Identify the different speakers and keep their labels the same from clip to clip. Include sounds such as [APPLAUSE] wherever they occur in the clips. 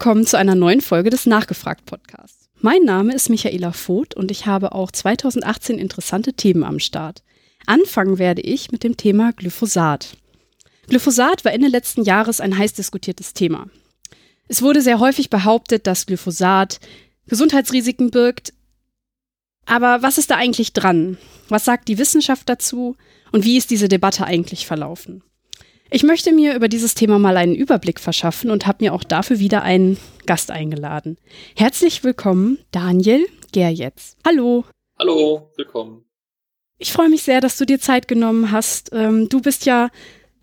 Speaker 1: Willkommen zu einer neuen Folge des Nachgefragt Podcasts. Mein Name ist Michaela Voth und ich habe auch 2018 interessante Themen am Start. Anfangen werde ich mit dem Thema Glyphosat. Glyphosat war Ende letzten Jahres ein heiß diskutiertes Thema. Es wurde sehr häufig behauptet, dass Glyphosat Gesundheitsrisiken birgt. Aber was ist da eigentlich dran? Was sagt die Wissenschaft dazu? Und wie ist diese Debatte eigentlich verlaufen? Ich möchte mir über dieses Thema mal einen Überblick verschaffen und habe mir auch dafür wieder einen Gast eingeladen. Herzlich willkommen, Daniel Gerjetz. Hallo.
Speaker 2: Hallo, willkommen.
Speaker 1: Ich freue mich sehr, dass du dir Zeit genommen hast. Ähm, du bist ja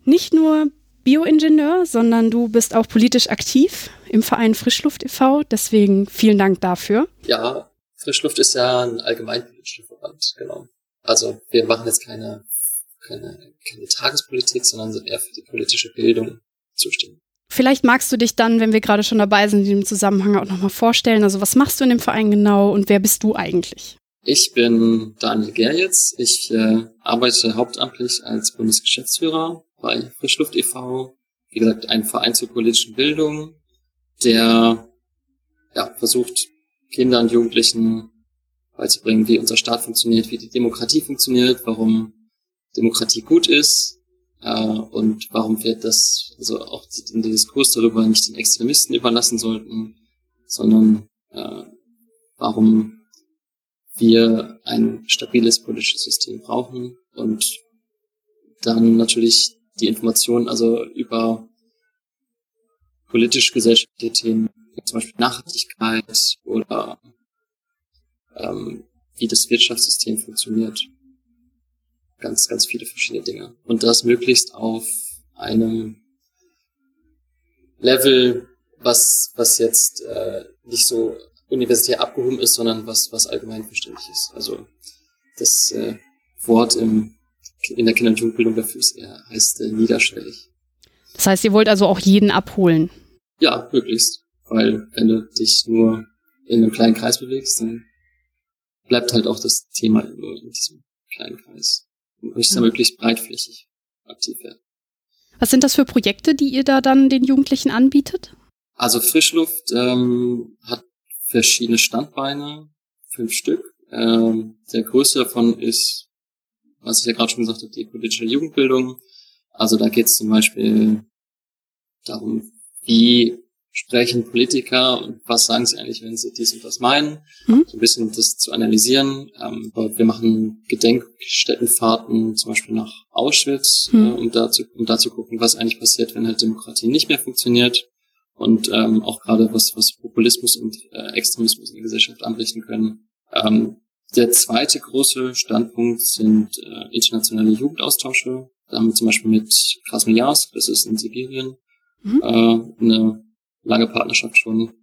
Speaker 1: nicht nur Bioingenieur, sondern du bist auch politisch aktiv im Verein Frischluft e.V. Deswegen vielen Dank dafür.
Speaker 2: Ja, Frischluft ist ja ein allgemeinpolitischer Verband, genau. Also wir machen jetzt keine, keine, keine Tagespolitik, sondern sind eher für die politische Bildung zuständig.
Speaker 1: Vielleicht magst du dich dann, wenn wir gerade schon dabei sind, in dem Zusammenhang auch nochmal vorstellen. Also was machst du in dem Verein genau und wer bist du eigentlich?
Speaker 2: Ich bin Daniel Gerjetz. Ich äh, arbeite hauptamtlich als Bundesgeschäftsführer bei Frischluft e.V. Wie gesagt, ein Verein zur politischen Bildung, der ja, versucht, Kindern und Jugendlichen beizubringen, wie unser Staat funktioniert, wie die Demokratie funktioniert, warum Demokratie gut ist äh, und warum wir das, also auch den Diskurs darüber nicht den Extremisten überlassen sollten, sondern äh, warum wir ein stabiles politisches System brauchen und dann natürlich die Informationen also über politisch-gesellschaftliche Themen, zum Beispiel Nachhaltigkeit oder ähm, wie das Wirtschaftssystem funktioniert. Ganz, ganz viele verschiedene Dinge. Und das möglichst auf einem Level, was, was jetzt äh, nicht so universitär abgehoben ist, sondern was, was allgemein verständlich ist. Also das äh, Wort im, in der Kinder- und Jugendbildung dafür ist eher, heißt äh, niederschwellig.
Speaker 1: Das heißt, ihr wollt also auch jeden abholen?
Speaker 2: Ja, möglichst. Weil wenn du dich nur in einem kleinen Kreis bewegst, dann bleibt halt auch das Thema nur in diesem kleinen Kreis. Du möchtest ja möglichst breitflächig aktiv werden.
Speaker 1: Was sind das für Projekte, die ihr da dann den Jugendlichen anbietet?
Speaker 2: Also Frischluft ähm, hat verschiedene Standbeine, fünf Stück. Ähm, der größte davon ist, was ich ja gerade schon gesagt habe, die politische Jugendbildung. Also da geht es zum Beispiel darum, wie sprechen Politiker und was sagen sie eigentlich, wenn sie dies und das meinen. Mhm. So ein bisschen das zu analysieren. Ähm, wir machen Gedenkstättenfahrten zum Beispiel nach Auschwitz, mhm. äh, um, da zu, um da zu gucken, was eigentlich passiert, wenn halt Demokratie nicht mehr funktioniert und ähm, auch gerade was, was Populismus und äh, Extremismus in der Gesellschaft anrichten können. Ähm, der zweite große Standpunkt sind äh, internationale Jugendaustausche. Da haben wir zum Beispiel mit Krasnojarsk, das ist in Sibirien, mhm. äh, eine lange Partnerschaft schon.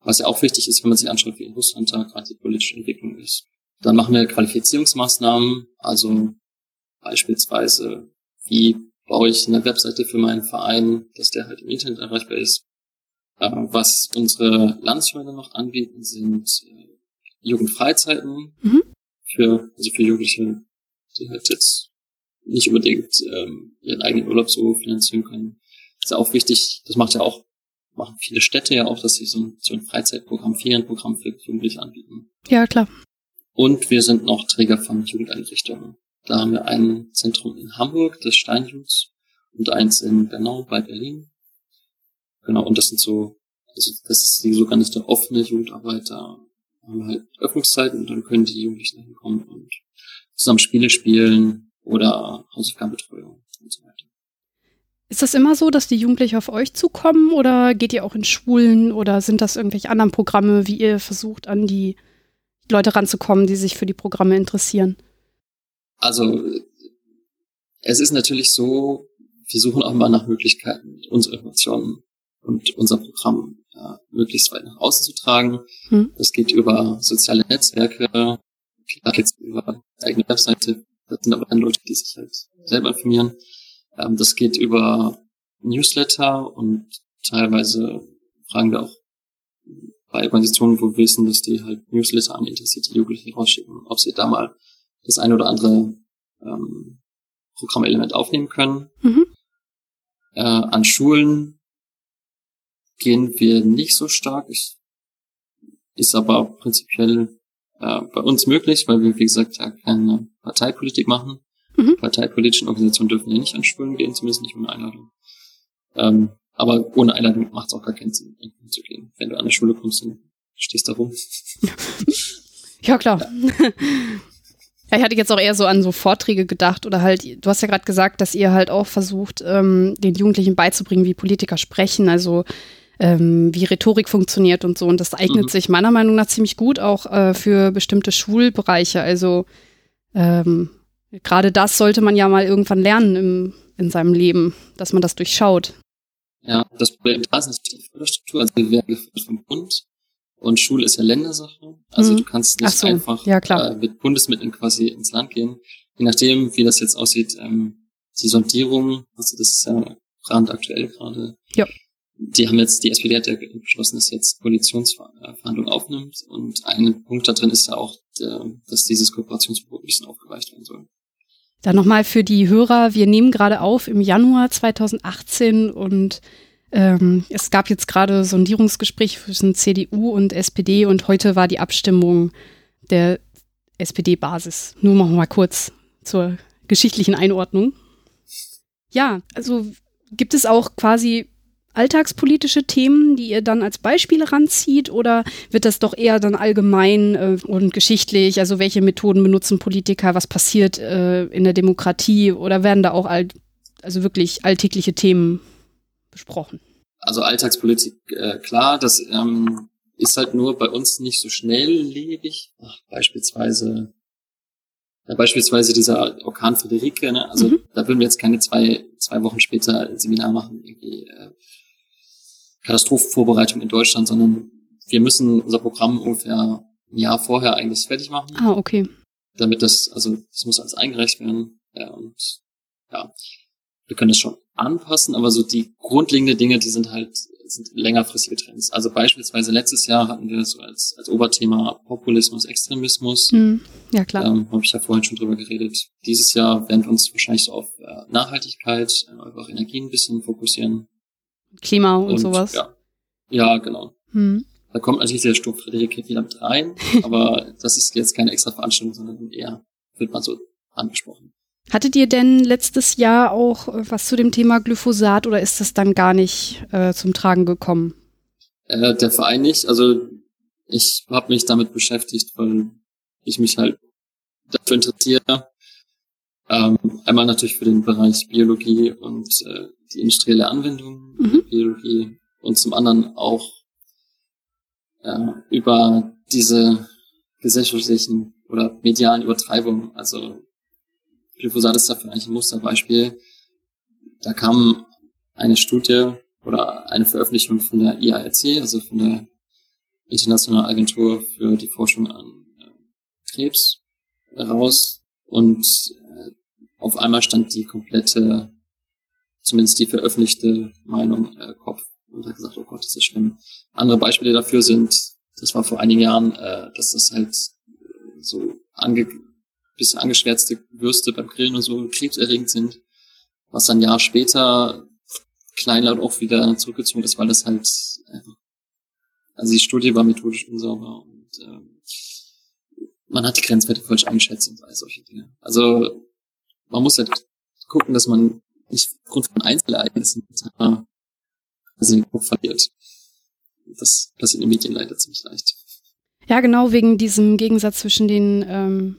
Speaker 2: Was ja auch wichtig ist, wenn man sich anschaut, wie in Russland da gerade die politische Entwicklung ist. Dann machen wir Qualifizierungsmaßnahmen, also beispielsweise, wie baue ich eine Webseite für meinen Verein, dass der halt im Internet erreichbar ist. Äh, was unsere Landesverbände noch anbieten, sind äh, Jugendfreizeiten mhm. für, also für Jugendliche, die halt jetzt nicht unbedingt ähm, ihren eigenen Urlaub so finanzieren können. Das ist ja auch wichtig, das macht ja auch, machen viele Städte ja auch, dass sie so ein, so ein Freizeitprogramm, Ferienprogramm für Jugendliche anbieten.
Speaker 1: Ja, klar.
Speaker 2: Und wir sind noch Träger von Jugendeinrichtungen. Da haben wir ein Zentrum in Hamburg, das Steinjuts, und eins in Bernau bei Berlin. Genau, und das sind so, also das ist die sogenannte offene Jugendarbeit, da haben wir halt Öffnungszeiten und dann können die Jugendlichen hinkommen und zusammen Spiele spielen oder Hausaufgabenbetreuung und so weiter.
Speaker 1: Ist das immer so, dass die Jugendlichen auf euch zukommen oder geht ihr auch in Schulen oder sind das irgendwelche anderen Programme, wie ihr versucht, an die Leute ranzukommen, die sich für die Programme interessieren?
Speaker 2: Also es ist natürlich so, wir suchen auch immer nach Möglichkeiten, unsere Informationen und unser Programm äh, möglichst weit nach außen zu tragen. Hm. Das geht über soziale Netzwerke, klar geht über eigene Webseite, das sind aber dann Leute, die sich halt selber informieren. Ähm, das geht über Newsletter und teilweise fragen wir auch bei Organisationen, wo wir wissen, dass die halt Newsletter an interessierte Jugendliche rausschicken, ob sie da mal das eine oder andere ähm, Programmelement aufnehmen können. Mhm. Äh, an Schulen gehen wir nicht so stark. Ich, ist aber prinzipiell äh, bei uns möglich, weil wir, wie gesagt, ja keine Parteipolitik machen. Mhm. Parteipolitischen Organisationen dürfen ja nicht an Schulen gehen, zumindest nicht ohne Einladung. Ähm, aber ohne Einladung macht es auch gar keinen Sinn, zu gehen. Wenn du an eine Schule kommst, dann stehst du da rum. [LAUGHS]
Speaker 1: ja, klar. Ja. [LAUGHS] Ja, ich hatte jetzt auch eher so an so Vorträge gedacht oder halt, du hast ja gerade gesagt, dass ihr halt auch versucht, ähm, den Jugendlichen beizubringen, wie Politiker sprechen, also ähm, wie Rhetorik funktioniert und so. Und das eignet mhm. sich meiner Meinung nach ziemlich gut auch äh, für bestimmte Schulbereiche. Also ähm, gerade das sollte man ja mal irgendwann lernen im, in seinem Leben, dass man das durchschaut.
Speaker 2: Ja, das Problem da ist natürlich die Förderstruktur, also wir werden gefördert vom Bund und Schule ist ja Ländersache. Also mhm. du kannst nicht so, einfach
Speaker 1: ja,
Speaker 2: äh, mit Bundesmitteln quasi ins Land gehen. Je nachdem, wie das jetzt aussieht, ähm, die Sondierung, also das ist ja brandaktuell gerade.
Speaker 1: Ja.
Speaker 2: Die haben jetzt, die SPD hat ja beschlossen, dass jetzt Koalitionsverhandlungen aufnimmt und ein Punkt da drin ist ja auch, der, dass dieses Kooperationsverbot ein bisschen aufgeweicht werden soll.
Speaker 1: Dann nochmal für die Hörer, wir nehmen gerade auf im Januar 2018 und ähm, es gab jetzt gerade Sondierungsgespräche zwischen CDU und SPD und heute war die Abstimmung der SPD-Basis. Nur noch mal kurz zur geschichtlichen Einordnung. Ja, also gibt es auch quasi alltagspolitische Themen, die ihr dann als Beispiele ranzieht oder wird das doch eher dann allgemein äh, und geschichtlich, also welche Methoden benutzen Politiker, was passiert äh, in der Demokratie oder werden da auch all, also wirklich alltägliche Themen besprochen?
Speaker 2: Also Alltagspolitik, äh, klar, das ähm, ist halt nur bei uns nicht so schnelllebig. Ach, beispielsweise, ja, beispielsweise dieser Orkan Friederike, ne? also mhm. da würden wir jetzt keine zwei, zwei Wochen später ein Seminar machen, irgendwie äh, Katastrophenvorbereitung in Deutschland, sondern wir müssen unser Programm ungefähr ein Jahr vorher eigentlich fertig machen.
Speaker 1: Ah, okay.
Speaker 2: Damit das, also das muss alles eingereicht werden. Ja, und ja, wir können das schon anpassen, aber so die grundlegenden Dinge, die sind halt sind längerfristige Trends. Also beispielsweise letztes Jahr hatten wir so als, als Oberthema Populismus, Extremismus.
Speaker 1: Hm, ja, klar.
Speaker 2: Ähm, Habe ich ja vorhin schon drüber geredet. Dieses Jahr werden wir uns wahrscheinlich so auf äh, Nachhaltigkeit, äh, auf Energie ein bisschen fokussieren.
Speaker 1: Klima und, und sowas.
Speaker 2: Ja, ja genau.
Speaker 1: Hm.
Speaker 2: Da kommt natürlich der Sturm Friederike wieder mit rein, [LAUGHS] aber das ist jetzt keine extra Veranstaltung, sondern eher wird man so angesprochen.
Speaker 1: Hattet ihr denn letztes Jahr auch äh, was zu dem Thema Glyphosat oder ist das dann gar nicht äh, zum Tragen gekommen?
Speaker 2: Äh, der Verein nicht. Also ich habe mich damit beschäftigt, weil ich mich halt dafür interessiere. Ähm, einmal natürlich für den Bereich Biologie und äh, die industrielle Anwendung mhm. Biologie und zum anderen auch äh, über diese gesellschaftlichen oder medialen Übertreibungen. Also Glyphosat ist dafür eigentlich ein Musterbeispiel. Da kam eine Studie oder eine Veröffentlichung von der IARC, also von der Internationalen Agentur für die Forschung an äh, Krebs, raus und äh, auf einmal stand die komplette, zumindest die veröffentlichte Meinung äh, Kopf und hat gesagt, oh Gott, das ist schlimm. Andere Beispiele dafür sind, das war vor einigen Jahren, äh, dass das halt so ange bisschen angeschwärzte Würste beim Grillen und so krebserregend sind, was dann ein Jahr später kleinlaut auch wieder zurückgezogen ist, weil das halt einfach, also die Studie war methodisch unsauber und ähm, man hat die Grenzwerte falsch eingeschätzt und all solche Dinge. Also man muss halt gucken, dass man nicht aufgrund von Einzelereignissen also den Kopf verliert. Das passiert in den Medien leider ziemlich leicht.
Speaker 1: Ja, genau, wegen diesem Gegensatz zwischen den ähm,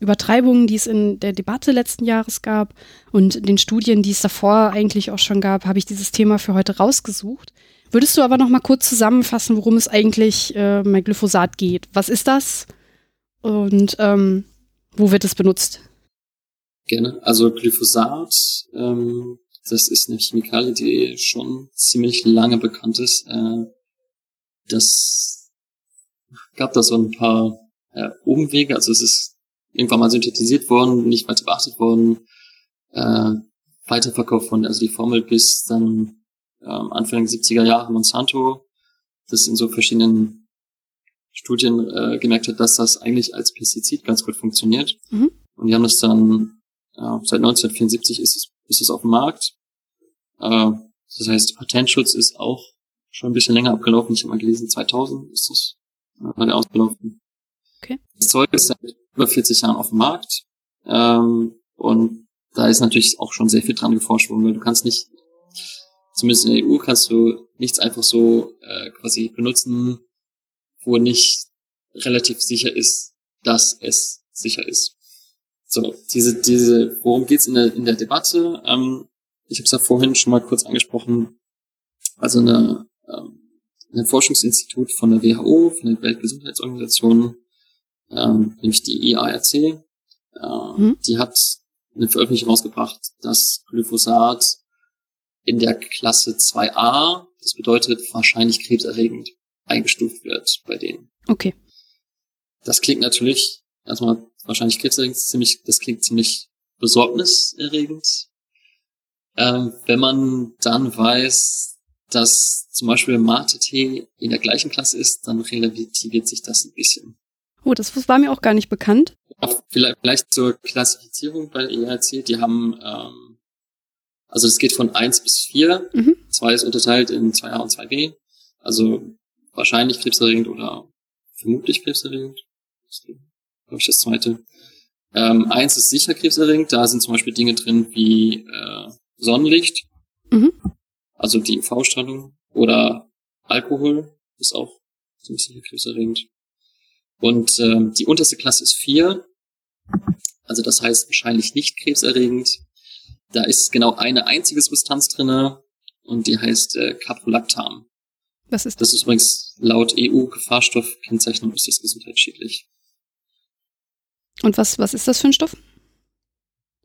Speaker 1: Übertreibungen, die es in der Debatte letzten Jahres gab und den Studien, die es davor eigentlich auch schon gab, habe ich dieses Thema für heute rausgesucht. Würdest du aber noch mal kurz zusammenfassen, worum es eigentlich äh, bei Glyphosat geht? Was ist das und ähm, wo wird es benutzt?
Speaker 2: Gerne. Also Glyphosat, ähm, das ist eine Chemikalie, die schon ziemlich lange bekannt ist. Äh, das gab da so ein paar äh, Umwege. Also es ist irgendwann mal synthetisiert worden, nicht weiter beachtet worden, äh, weiterverkauft worden, also die Formel bis dann ähm, Anfang der 70er Jahre Monsanto, das in so verschiedenen Studien äh, gemerkt hat, dass das eigentlich als Pestizid ganz gut funktioniert. Mhm. Und die haben das dann, äh, seit 1974 ist es, ist es auf dem Markt. Äh, das heißt, Patentschutz ist auch schon ein bisschen länger abgelaufen. Ich habe mal gelesen, 2000 ist das, war der ausgelaufen.
Speaker 1: Okay.
Speaker 2: Das Zeug ist seit über 40 Jahren auf dem Markt. Ähm, und da ist natürlich auch schon sehr viel dran geforscht worden, weil du kannst nicht, zumindest in der EU kannst du nichts einfach so äh, quasi benutzen, wo nicht relativ sicher ist, dass es sicher ist. So, diese, diese, worum geht's in der, in der Debatte? Ähm, ich habe es ja vorhin schon mal kurz angesprochen. Also eine, ähm, ein Forschungsinstitut von der WHO, von der Weltgesundheitsorganisation, ähm, nämlich die IARC, äh, mhm. die hat eine Veröffentlichung rausgebracht, dass Glyphosat in der Klasse 2a, das bedeutet wahrscheinlich krebserregend, eingestuft wird bei denen.
Speaker 1: Okay.
Speaker 2: Das klingt natürlich erstmal wahrscheinlich krebserregend, ziemlich, das klingt ziemlich besorgniserregend. Ähm, wenn man dann weiß, dass zum Beispiel Mate-Tee in der gleichen Klasse ist, dann relativiert sich das ein bisschen.
Speaker 1: Oh, das war mir auch gar nicht bekannt.
Speaker 2: Vielleicht, vielleicht zur Klassifizierung bei ERC. Die haben, ähm, also es geht von eins bis vier. Mhm. 2 ist unterteilt in 2a und 2b. Also wahrscheinlich krebserregend oder vermutlich krebserregend. Glaube ich, das zweite. Ähm, eins ist sicher krebserregend. Da sind zum Beispiel Dinge drin wie äh, Sonnenlicht, mhm. also die UV-Strahlung oder Alkohol ist auch ziemlich sicher krebserregend. Und ähm, die unterste Klasse ist vier, also das heißt wahrscheinlich nicht krebserregend. Da ist genau eine einzige Substanz drinne und die heißt äh, Caprolactam.
Speaker 1: Was ist das?
Speaker 2: Das ist übrigens laut EU-Gefahrstoffkennzeichnung ist das gesundheitsschädlich.
Speaker 1: Und was, was ist das für ein Stoff?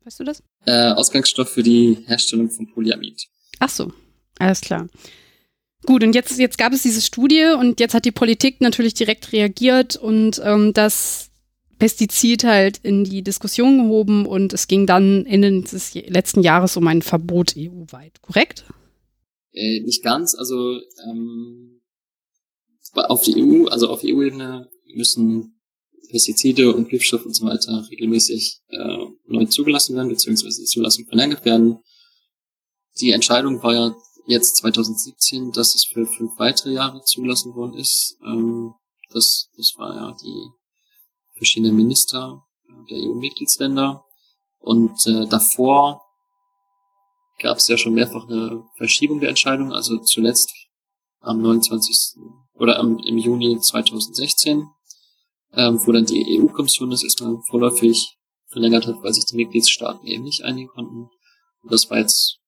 Speaker 1: Weißt du das?
Speaker 2: Äh, Ausgangsstoff für die Herstellung von Polyamid.
Speaker 1: Ach so, alles klar. Gut, und jetzt, jetzt gab es diese Studie und jetzt hat die Politik natürlich direkt reagiert und ähm, das Pestizid halt in die Diskussion gehoben und es ging dann Ende des letzten Jahres um ein Verbot EU-weit, korrekt?
Speaker 2: Äh, nicht ganz, also ähm, auf die EU, also auf EU-Ebene müssen Pestizide und Giftstoffe und so weiter regelmäßig äh, neu zugelassen werden, beziehungsweise die Zulassung verlängert werden. Die Entscheidung war ja jetzt 2017, dass es für fünf weitere Jahre zugelassen worden ist. Ähm, das, das war ja die verschiedenen Minister der EU-Mitgliedsländer. Und äh, davor gab es ja schon mehrfach eine Verschiebung der Entscheidung, also zuletzt am 29. oder am, im Juni 2016, ähm, wo dann die EU-Kommission das erstmal vorläufig verlängert hat, weil sich die Mitgliedstaaten eben nicht einigen konnten. Und das war jetzt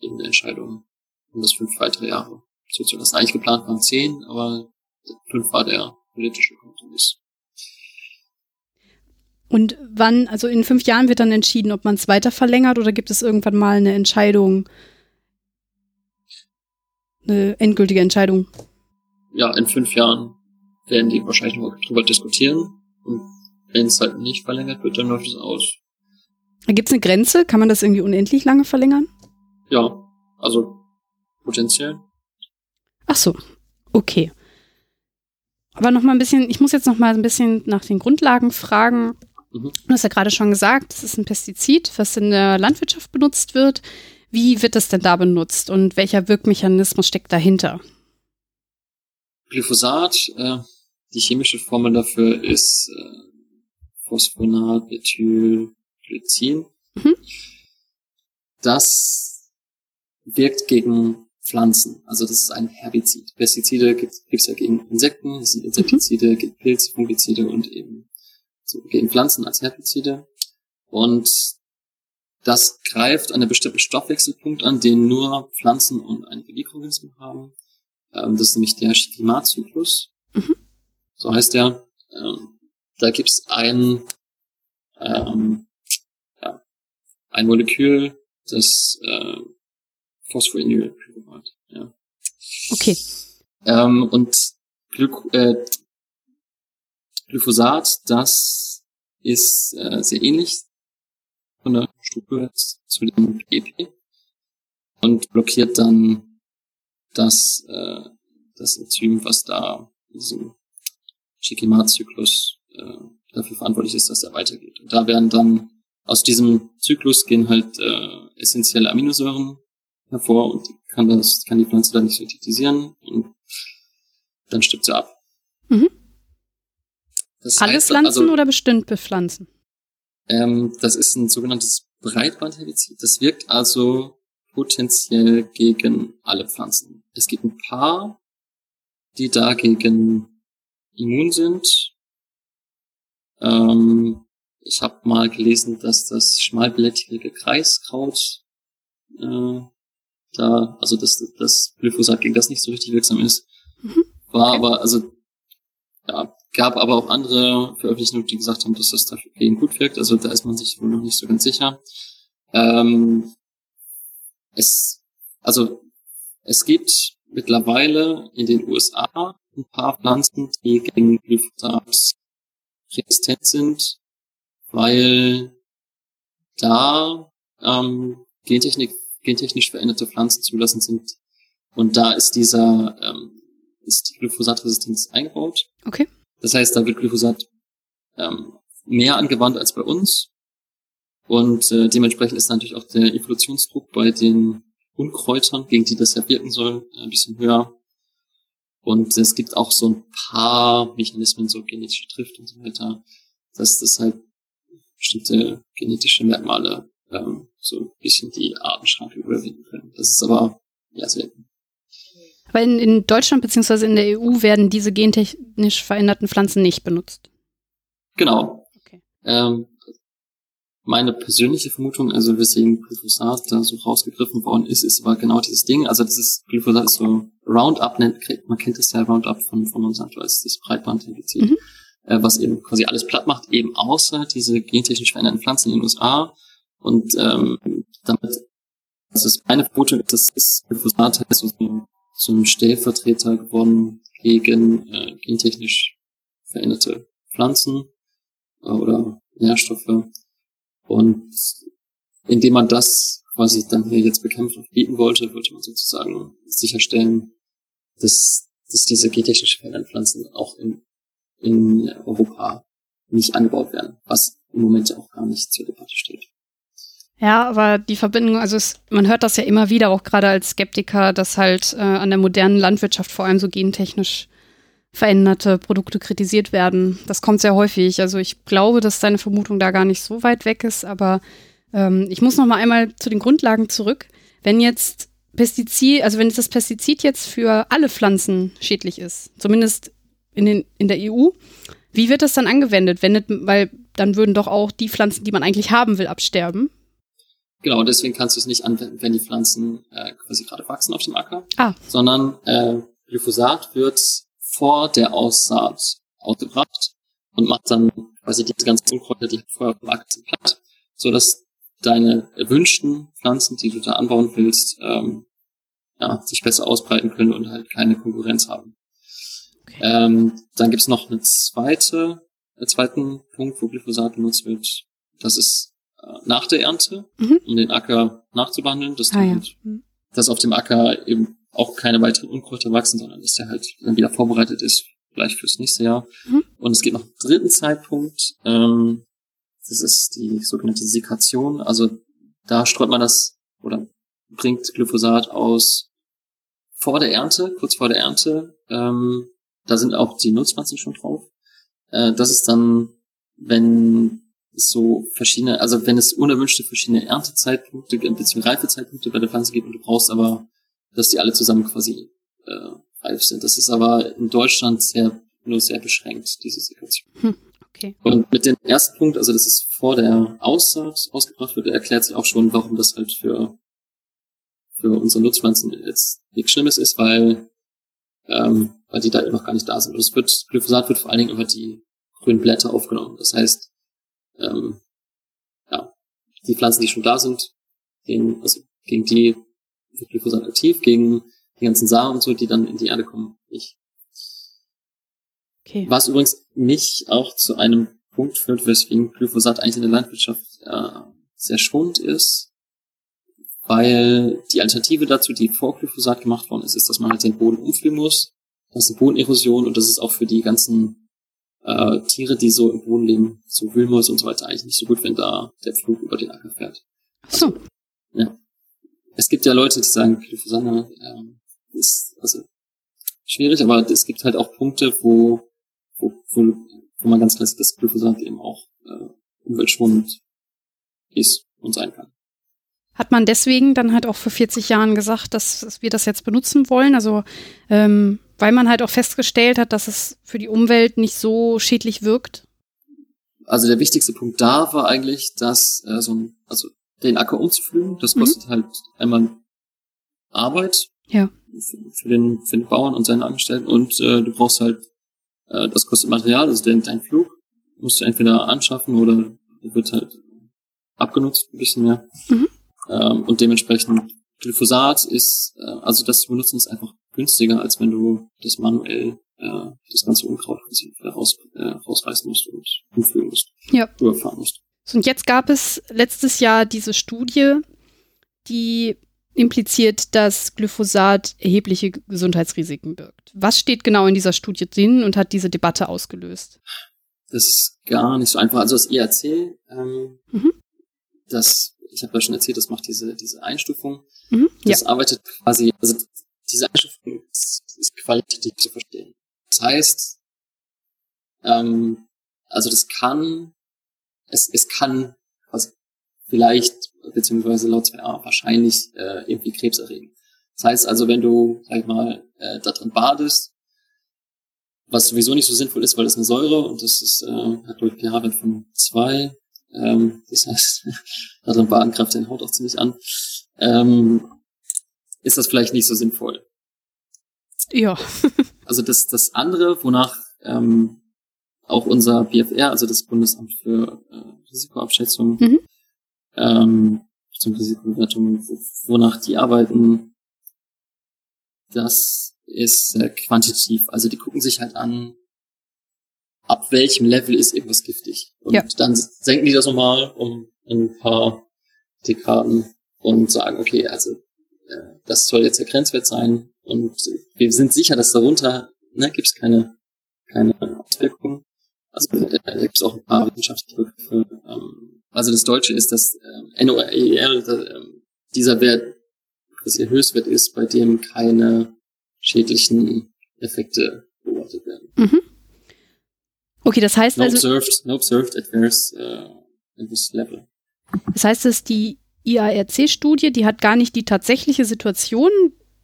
Speaker 2: eben eine Entscheidung, um das fünf weitere Jahre zuzulassen. Eigentlich geplant waren zehn, aber fünf war der politische Kompromiss.
Speaker 1: Und wann, also in fünf Jahren wird dann entschieden, ob man es weiter verlängert oder gibt es irgendwann mal eine Entscheidung, eine endgültige Entscheidung?
Speaker 2: Ja, in fünf Jahren werden die wahrscheinlich noch drüber diskutieren. Und wenn es halt nicht verlängert wird, dann läuft es aus.
Speaker 1: Gibt es eine Grenze? Kann man das irgendwie unendlich lange verlängern?
Speaker 2: Ja, also potenziell.
Speaker 1: Ach so, okay. Aber noch mal ein bisschen, ich muss jetzt noch mal ein bisschen nach den Grundlagen fragen. Mhm. Du hast ja gerade schon gesagt, es ist ein Pestizid, was in der Landwirtschaft benutzt wird. Wie wird das denn da benutzt und welcher Wirkmechanismus steckt dahinter?
Speaker 2: Glyphosat, äh, die chemische Formel dafür ist äh, Phosphonat, Methyl, Glycin. Mhm. Das wirkt gegen Pflanzen. Also das ist ein Herbizid. Pestizide gibt es ja gegen Insekten, das sind Insektizide, mhm. gegen Pilze, Fungizide und eben so gegen Pflanzen als Herbizide. Und das greift einen bestimmten Stoffwechselpunkt an, den nur Pflanzen und einige Mikroorganismen haben. Ähm, das ist nämlich der Shikima-Zyklus. Mhm. So heißt der. Ähm, da gibt's ein, ähm, ja, ein Molekül, das äh, Phosphoenylpyruvat. Ja.
Speaker 1: Okay.
Speaker 2: Ähm, und Glyk äh, Glyphosat, das ist äh, sehr ähnlich von der Struktur zu dem EP und blockiert dann das, äh, das Enzym, was da in diesem Shikima-Zyklus äh, dafür verantwortlich ist, dass er weitergeht. Und da werden dann aus diesem Zyklus gehen halt äh, essentielle Aminosäuren hervor und kann das, kann die Pflanze dann nicht synthetisieren und dann stirbt sie ab.
Speaker 1: Mhm. Alle heißt, Pflanzen also, oder bestimmte Pflanzen?
Speaker 2: Ähm, das ist ein sogenanntes Breitbandherbizid. Das wirkt also potenziell gegen alle Pflanzen. Es gibt ein paar, die dagegen immun sind. Ähm, ich habe mal gelesen, dass das schmalblättrige Kreiskraut äh, da, also dass das Glyphosat gegen das nicht so richtig wirksam ist. Mhm. War okay. aber, also ja, gab aber auch andere Veröffentlichungen, die gesagt haben, dass das dagegen gut wirkt. Also da ist man sich wohl noch nicht so ganz sicher. Ähm, es, also es gibt mittlerweile in den USA ein paar Pflanzen, die gegen Glyphosat resistent sind, weil da ähm, Gentechnik, gentechnisch veränderte Pflanzen zulassen sind. Und da ist dieser ähm, ist die Glyphosatresistenz eingebaut.
Speaker 1: Okay.
Speaker 2: Das heißt, da wird Glyphosat ähm, mehr angewandt als bei uns. Und äh, dementsprechend ist natürlich auch der Evolutionsdruck bei den Unkräutern, gegen die das ja wirken soll, ein bisschen höher. Und es gibt auch so ein paar Mechanismen, so genetische Drift und so weiter, dass das halt bestimmte genetische Merkmale ähm, so ein bisschen die Artenschranke überwinden können. Das ist aber ja selten.
Speaker 1: Aber in, in Deutschland bzw. in der EU werden diese gentechnisch veränderten Pflanzen nicht benutzt.
Speaker 2: Genau. Okay. Ähm, meine persönliche Vermutung, also weswegen Glyphosat da so rausgegriffen worden ist, ist aber genau dieses Ding. Also das ist, Glyphosat ist so Roundup, nennt, man kennt das ja Roundup von, von Monsanto als das Breitbandherbizid, mhm. äh, was eben quasi alles platt macht, eben außer diese gentechnisch veränderten Pflanzen in den USA. Und ähm, damit, das ist meine Vermutung, dass das Glyphosat heißt so zum Stellvertreter geworden gegen äh, gentechnisch veränderte Pflanzen äh, oder Nährstoffe. Und indem man das quasi dann hier jetzt bekämpfen und bieten wollte, wollte man sozusagen sicherstellen, dass, dass diese gentechnisch veränderten Pflanzen auch in, in Europa nicht angebaut werden, was im Moment ja auch gar nicht zur Debatte steht.
Speaker 1: Ja, aber die Verbindung, also es, man hört das ja immer wieder, auch gerade als Skeptiker, dass halt äh, an der modernen Landwirtschaft vor allem so gentechnisch veränderte Produkte kritisiert werden. Das kommt sehr häufig. Also ich glaube, dass deine Vermutung da gar nicht so weit weg ist, aber ähm, ich muss noch mal einmal zu den Grundlagen zurück. Wenn jetzt Pestizid, also wenn das Pestizid jetzt für alle Pflanzen schädlich ist, zumindest in, den, in der EU, wie wird das dann angewendet? Wendet, weil dann würden doch auch die Pflanzen, die man eigentlich haben will, absterben.
Speaker 2: Genau, deswegen kannst du es nicht anwenden, wenn die Pflanzen äh, quasi gerade wachsen auf dem Acker,
Speaker 1: ah.
Speaker 2: sondern äh, Glyphosat wird vor der Aussaat ausgebracht und macht dann quasi diese ganzen Unkräuter, die vorher sind, platt, so dass deine erwünschten Pflanzen, die du da anbauen willst, ähm, ja, sich besser ausbreiten können und halt keine Konkurrenz haben. Okay. Ähm, dann gibt's noch eine zweite, einen zweiten Punkt, wo Glyphosat benutzt wird. Das ist nach der Ernte, mhm. um den Acker nachzubehandeln, dass, ah, ja. halt, mhm. Dass auf dem Acker eben auch keine weiteren Unkräuter wachsen, sondern dass der halt dann wieder vorbereitet ist, vielleicht fürs nächste Jahr. Mhm. Und es gibt noch einen dritten Zeitpunkt, ähm, das ist die sogenannte Sekation. Also da streut man das oder bringt Glyphosat aus vor der Ernte, kurz vor der Ernte. Ähm, da sind auch die Nutzpflanzen schon drauf. Äh, das ist dann, wenn so verschiedene, also wenn es unerwünschte verschiedene Erntezeitpunkte bzw. Reifezeitpunkte bei der Pflanze gibt und du brauchst aber, dass die alle zusammen quasi äh, reif sind. Das ist aber in Deutschland sehr nur sehr beschränkt, diese Situation. Hm,
Speaker 1: okay.
Speaker 2: Und mit dem ersten Punkt, also dass es vor der Aussaat ausgebracht wird, erklärt sich auch schon, warum das halt für, für unsere Nutzpflanzen jetzt nichts Schlimmes ist, weil, ähm, weil die da noch gar nicht da sind. Und es wird, Glyphosat wird vor allen Dingen über die grünen Blätter aufgenommen. Das heißt, ähm, ja, die Pflanzen, die schon da sind, gegen, also gegen die wird Glyphosat aktiv, gegen die ganzen Samen und so, die dann in die Erde kommen, nicht. Okay. Was übrigens mich auch zu einem Punkt führt, weswegen Glyphosat eigentlich in der Landwirtschaft äh, sehr schonend ist, weil die Alternative dazu, die vor Glyphosat gemacht worden ist, ist, dass man halt den Boden umfüllen muss. Das ist eine Bodenerosion und das ist auch für die ganzen äh, Tiere, die so im Boden leben, so Wühlmäuse und so weiter, eigentlich nicht so gut, wenn da der Flug über den Acker fährt.
Speaker 1: Ach so.
Speaker 2: Ja. es gibt ja Leute, die sagen, Glyphosat ähm, ist also schwierig, aber es gibt halt auch Punkte, wo, wo, wo, wo man ganz klar sieht, dass Glyphosat eben auch äh, umweltschonend ist und sein kann.
Speaker 1: Hat man deswegen dann halt auch vor 40 Jahren gesagt, dass, dass wir das jetzt benutzen wollen? Also ähm, weil man halt auch festgestellt hat, dass es für die Umwelt nicht so schädlich wirkt?
Speaker 2: Also der wichtigste Punkt da war eigentlich, dass äh, so ein, also den Acker umzufüllen, das mhm. kostet mhm. halt einmal Arbeit
Speaker 1: ja.
Speaker 2: für, für, den, für den Bauern und seine Angestellten und äh, du brauchst halt, äh, das kostet Material, also dein, dein Flug musst du entweder anschaffen oder wird halt abgenutzt ein bisschen mehr. Mhm. Ähm, und dementsprechend Glyphosat ist, äh, also das zu benutzen ist einfach günstiger, als wenn du das manuell äh, das ganze Unkraut raus, äh, rausreißen musst und umfüllen musst.
Speaker 1: Ja.
Speaker 2: Überfahren musst.
Speaker 1: So, und jetzt gab es letztes Jahr diese Studie, die impliziert, dass Glyphosat erhebliche Gesundheitsrisiken birgt. Was steht genau in dieser Studie drin und hat diese Debatte ausgelöst?
Speaker 2: Das ist gar nicht so einfach. Also das IAC, ähm, mhm. das, ich habe ja schon erzählt, das macht diese, diese Einstufung. Mhm, das ja. arbeitet quasi, also diese Einstufung ist, ist qualitativ zu verstehen. Das heißt, ähm, also das kann, es, es kann quasi vielleicht, beziehungsweise laut 2a wahrscheinlich äh, irgendwie Krebs erregen. Das heißt also, wenn du, sag ich mal, äh, da drin badest, was sowieso nicht so sinnvoll ist, weil das eine Säure und das ist, äh, hat durch pH-Wert von zwei. Ähm, das heißt, baden greift deine Haut auch ziemlich an. Ähm, ist das vielleicht nicht so sinnvoll.
Speaker 1: Ja. [LAUGHS]
Speaker 2: also das, das andere, wonach ähm, auch unser BFR, also das Bundesamt für äh, Risikoabschätzung, mhm. ähm, zum Risikobewertung, wonach die arbeiten, das ist äh, quantitativ. Also die gucken sich halt an, ab welchem Level ist irgendwas giftig. Und ja. dann senken die das nochmal um ein paar Dekaden und sagen, okay, also äh, das soll jetzt der Grenzwert sein und wir sind sicher, dass darunter ne, gibt es keine, keine Auswirkungen. Also äh, da gibt es auch ein paar wissenschaftliche Begriffe. Ähm, also das Deutsche ist, dass äh, NORER, äh, dieser Wert, dass ihr Höchstwert ist, bei dem keine schädlichen Effekte beobachtet werden. Mhm.
Speaker 1: Okay, das heißt
Speaker 2: no
Speaker 1: also...
Speaker 2: Observed, no observed adverse uh, adverse level.
Speaker 1: Das heißt, dass die IARC-Studie, die hat gar nicht die tatsächliche Situation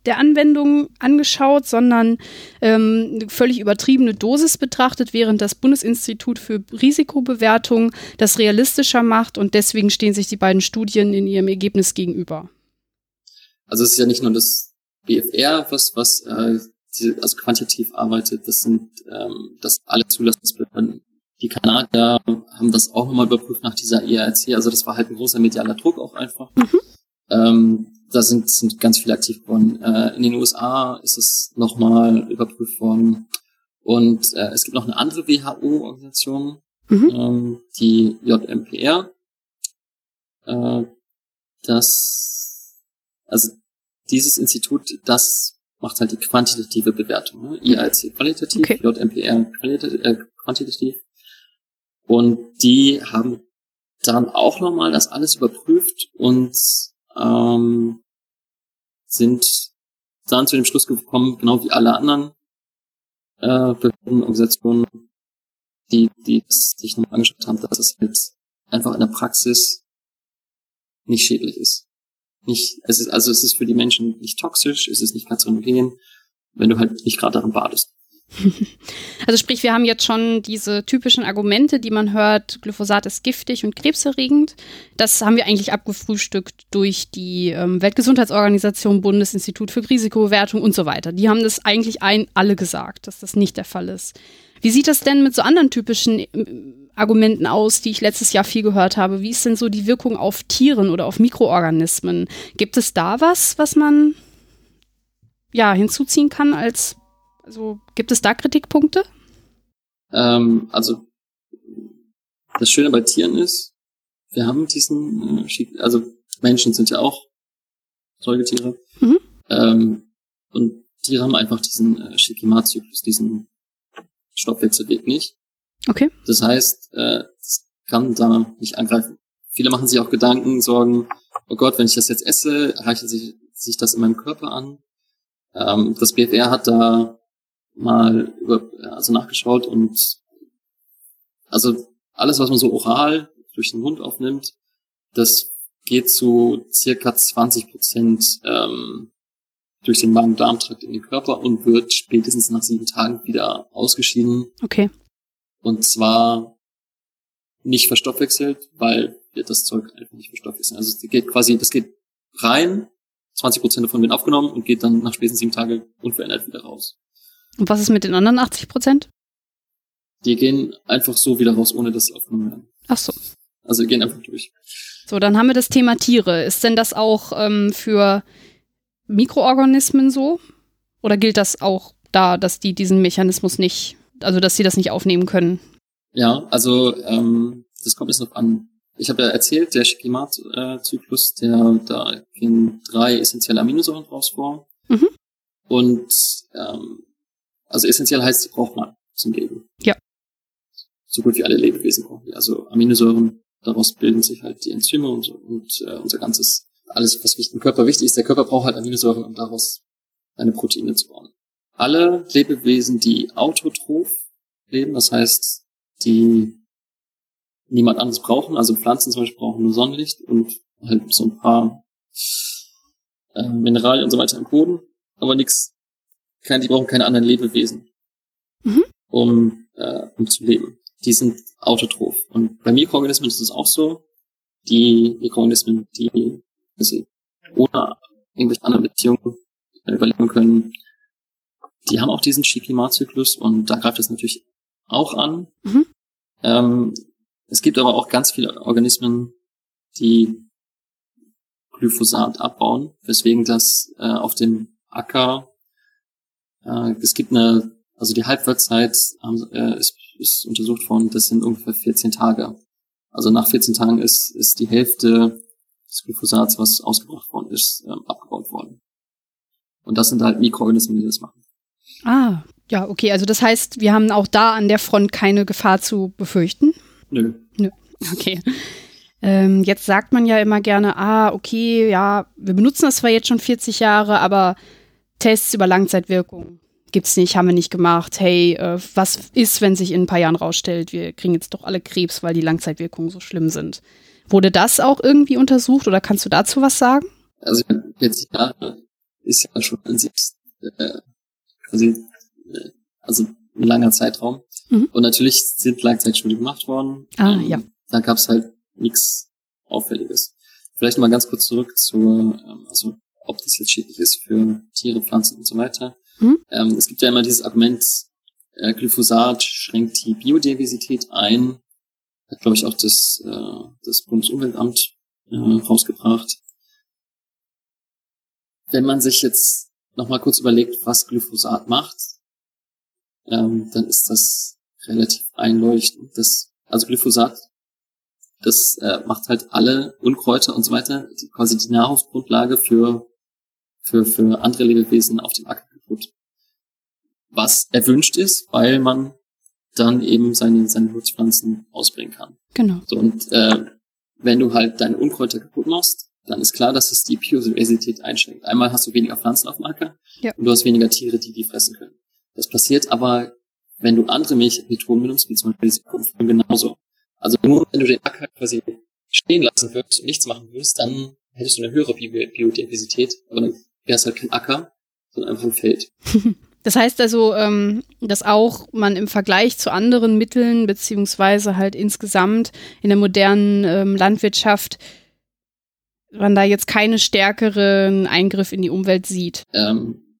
Speaker 1: der Anwendung angeschaut, sondern ähm, völlig übertriebene Dosis betrachtet, während das Bundesinstitut für Risikobewertung das realistischer macht und deswegen stehen sich die beiden Studien in ihrem Ergebnis gegenüber.
Speaker 2: Also es ist ja nicht nur das BFR, was, was äh, also quantitativ arbeitet, das sind ähm, das alle Zulassungsbehörden die Kanadier haben das auch nochmal überprüft nach dieser IARC. Also das war halt ein großer medialer Druck auch einfach. Mhm. Ähm, da sind, sind ganz viele aktiv geworden. Äh, in den USA ist es nochmal überprüft worden. Und äh, es gibt noch eine andere WHO-Organisation, mhm. ähm, die JMPR. Äh, das, also dieses Institut, das macht halt die quantitative Bewertung. Ne? IARC qualitativ, okay. JMPR äh, quantitativ. Und die haben dann auch nochmal das alles überprüft und ähm, sind dann zu dem Schluss gekommen, genau wie alle anderen äh, Behördenorganisationen, die, die sich nochmal angeschaut haben, dass es halt einfach in der Praxis nicht schädlich ist. Nicht, es ist, also es ist für die Menschen nicht toxisch, es ist nicht kanzerogen, wenn du halt nicht gerade daran badest. [LAUGHS]
Speaker 1: Also sprich, wir haben jetzt schon diese typischen Argumente, die man hört, Glyphosat ist giftig und krebserregend. Das haben wir eigentlich abgefrühstückt durch die ähm, Weltgesundheitsorganisation, Bundesinstitut für Risikobewertung und so weiter. Die haben das eigentlich ein, alle gesagt, dass das nicht der Fall ist. Wie sieht das denn mit so anderen typischen äh, Argumenten aus, die ich letztes Jahr viel gehört habe? Wie ist denn so die Wirkung auf Tieren oder auf Mikroorganismen? Gibt es da was, was man ja hinzuziehen kann als also gibt es da Kritikpunkte?
Speaker 2: Ähm, also das Schöne bei Tieren ist, wir haben diesen, äh, also Menschen sind ja auch Säugetiere. Mhm. Ähm, und Tiere haben einfach diesen äh, Shikima-Zyklus, diesen Stoffwechselweg nicht.
Speaker 1: Okay.
Speaker 2: Das heißt, äh, es kann da nicht angreifen. Viele machen sich auch Gedanken, Sorgen, oh Gott, wenn ich das jetzt esse, reichert sich, sich das in meinem Körper an. Ähm, das BFR hat da mal über, also nachgeschaut und also alles, was man so oral durch den Mund aufnimmt, das geht zu circa 20 Prozent ähm, durch den Magen-Darm-Trakt in den Körper und wird spätestens nach sieben Tagen wieder ausgeschieden.
Speaker 1: Okay.
Speaker 2: Und zwar nicht verstoffwechselt, weil wir das Zeug einfach nicht verstoffwechseln. Also es geht quasi, das geht rein, 20 Prozent davon werden aufgenommen und geht dann nach spätestens sieben Tagen unverändert wieder raus.
Speaker 1: Und was ist mit den anderen 80 Prozent?
Speaker 2: Die gehen einfach so wieder raus, ohne dass sie aufgenommen werden.
Speaker 1: Ach so.
Speaker 2: Also die gehen einfach durch.
Speaker 1: So, dann haben wir das Thema Tiere. Ist denn das auch ähm, für Mikroorganismen so? Oder gilt das auch da, dass die diesen Mechanismus nicht, also dass sie das nicht aufnehmen können?
Speaker 2: Ja, also ähm, das kommt jetzt noch an. Ich habe ja erzählt, der Schickimat-Zyklus, der da gehen drei essentielle Aminosäuren draus vor.
Speaker 1: Mhm.
Speaker 2: Und ähm, also essentiell heißt, die braucht man zum Leben.
Speaker 1: Ja.
Speaker 2: So gut wie alle Lebewesen brauchen die. Also Aminosäuren, daraus bilden sich halt die Enzyme und, und äh, unser ganzes, alles, was im Körper wichtig ist. Der Körper braucht halt Aminosäuren, um daraus eine Proteine zu bauen. Alle Lebewesen, die autotroph leben, das heißt, die niemand anderes brauchen, also Pflanzen zum Beispiel brauchen nur Sonnenlicht und halt so ein paar äh, Mineralien und so weiter im Boden, aber nichts, die brauchen keine anderen Lebewesen,
Speaker 1: Mhm.
Speaker 2: um, äh, um zu leben. Die sind autotroph. Und bei Mikroorganismen ist es auch so, die Mikroorganismen, die also ohne irgendwelche anderen Beziehungen überleben können, die haben auch diesen Shikimar-Zyklus und da greift es natürlich auch an.
Speaker 1: Mhm.
Speaker 2: Ähm, es gibt aber auch ganz viele Organismen, die Glyphosat abbauen, weswegen das äh, auf dem Acker, äh, es gibt eine, also die Halbwertszeit äh, ist, ist untersucht worden, das sind ungefähr 14 Tage. Also nach 14 Tagen ist, ist die Hälfte des Glyphosats, was ausgebracht worden ist, ähm, abgebaut worden. Und das sind halt Mikroorganismen, die das machen.
Speaker 1: Ah, ja, okay. Also das heißt, wir haben auch da an der Front keine Gefahr zu befürchten.
Speaker 2: Nö.
Speaker 1: Okay. Ähm, jetzt sagt man ja immer gerne, ah, okay, ja, wir benutzen das zwar jetzt schon 40 Jahre, aber Tests über Langzeitwirkung gibt's nicht, haben wir nicht gemacht. Hey, äh, was ist, wenn sich in ein paar Jahren rausstellt, wir kriegen jetzt doch alle Krebs, weil die Langzeitwirkungen so schlimm sind? Wurde das auch irgendwie untersucht oder kannst du dazu was sagen?
Speaker 2: Also 40 Jahre ist ja schon an sich äh, quasi äh, also ein langer Zeitraum.
Speaker 1: Mhm.
Speaker 2: Und natürlich sind Langzeitstudien gemacht worden.
Speaker 1: Ah,
Speaker 2: Ähm,
Speaker 1: ja.
Speaker 2: Da gab's halt nichts Auffälliges. Vielleicht mal ganz kurz zurück zu, ähm, also ob das jetzt schädlich ist für Tiere, Pflanzen und so weiter.
Speaker 1: Mhm.
Speaker 2: Ähm, es gibt ja immer dieses Argument, äh, Glyphosat schränkt die Biodiversität ein. Hat, glaube ich, auch das, äh, das Bundesumweltamt äh, rausgebracht. Wenn man sich jetzt nochmal kurz überlegt, was Glyphosat macht, ähm, dann ist das relativ einleuchtend. Das, also Glyphosat, das äh, macht halt alle Unkräuter und so weiter, die, quasi die Nahrungsgrundlage für, für, für andere Lebewesen auf dem Acker kaputt. Was erwünscht ist, weil man dann eben seine, seine Nutzpflanzen ausbringen kann.
Speaker 1: Genau.
Speaker 2: So, und äh, wenn du halt deine Unkräuter kaputt machst, dann ist klar, dass es die Biodiversität einschränkt. Einmal hast du weniger Pflanzen auf dem Acker
Speaker 1: Ja.
Speaker 2: und du hast weniger Tiere, die die fressen können. Das passiert aber, wenn du andere Milchmethoden benutzt, wie zum Beispiel diese Kupferung genauso. Also nur wenn du den Acker quasi stehen lassen würdest und nichts machen würdest, dann hättest du eine höhere Bi Biodiversität, aber dann wäre es halt kein Acker, sondern einfach ein Feld. [LAUGHS]
Speaker 1: Das heißt also, ähm, dass auch man im Vergleich zu anderen Mitteln beziehungsweise halt insgesamt in der modernen ähm, Landwirtschaft man da jetzt keine stärkeren Eingriff in die Umwelt sieht.
Speaker 2: Ähm,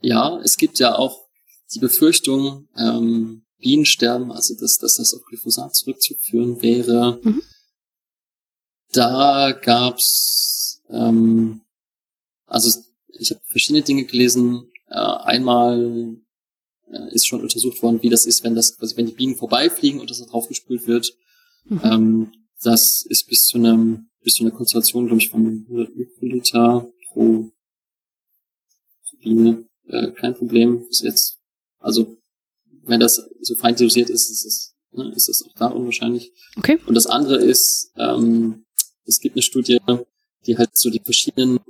Speaker 2: ja, es gibt ja auch die Befürchtung, ähm, Bienensterben, also dass, dass das auf Glyphosat zurückzuführen wäre.
Speaker 1: Mhm.
Speaker 2: Da gab's, ähm, also ich habe verschiedene Dinge gelesen. Äh, einmal äh, ist schon untersucht worden, wie das ist, wenn das, also wenn die Bienen vorbeifliegen und das da draufgespült wird.
Speaker 1: Mhm.
Speaker 2: Ähm, das ist bis zu einem, bis zu einer Konzentration, glaube ich, von 100 Mikroliter pro Biene äh, kein Problem. Ist jetzt, also wenn das so fein dosiert ist, ist es, ne, ist es auch da unwahrscheinlich.
Speaker 1: Okay.
Speaker 2: Und das andere ist, ähm, es gibt eine Studie, die halt so die verschiedenen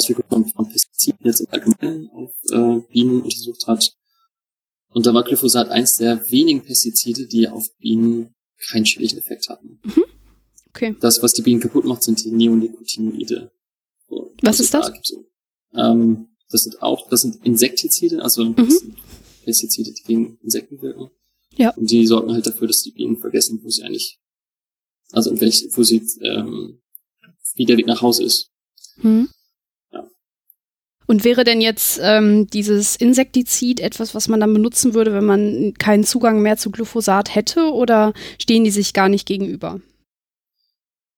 Speaker 2: Auswirkungen von Pestiziden jetzt im Allgemeinen auf äh, Bienen untersucht hat. Und da war Glyphosat eins der wenigen Pestizide, die auf Bienen keinen schädlichen Effekt hatten. Mhm.
Speaker 1: Okay.
Speaker 2: Das, was die Bienen kaputt macht, sind die Neonicotinoide.
Speaker 1: Was ist das?
Speaker 2: ähm, das sind auch, das sind Insektizide, also mhm. sind Pestizide, die gegen Insekten wirken.
Speaker 1: Ja.
Speaker 2: Und die sorgen halt dafür, dass die Bienen vergessen, wo sie eigentlich, also in welch, wo sie, ähm, wie der Weg nach Hause ist.
Speaker 1: Mhm. Und wäre denn jetzt ähm, dieses Insektizid etwas, was man dann benutzen würde, wenn man keinen Zugang mehr zu Glyphosat hätte, oder stehen die sich gar nicht gegenüber?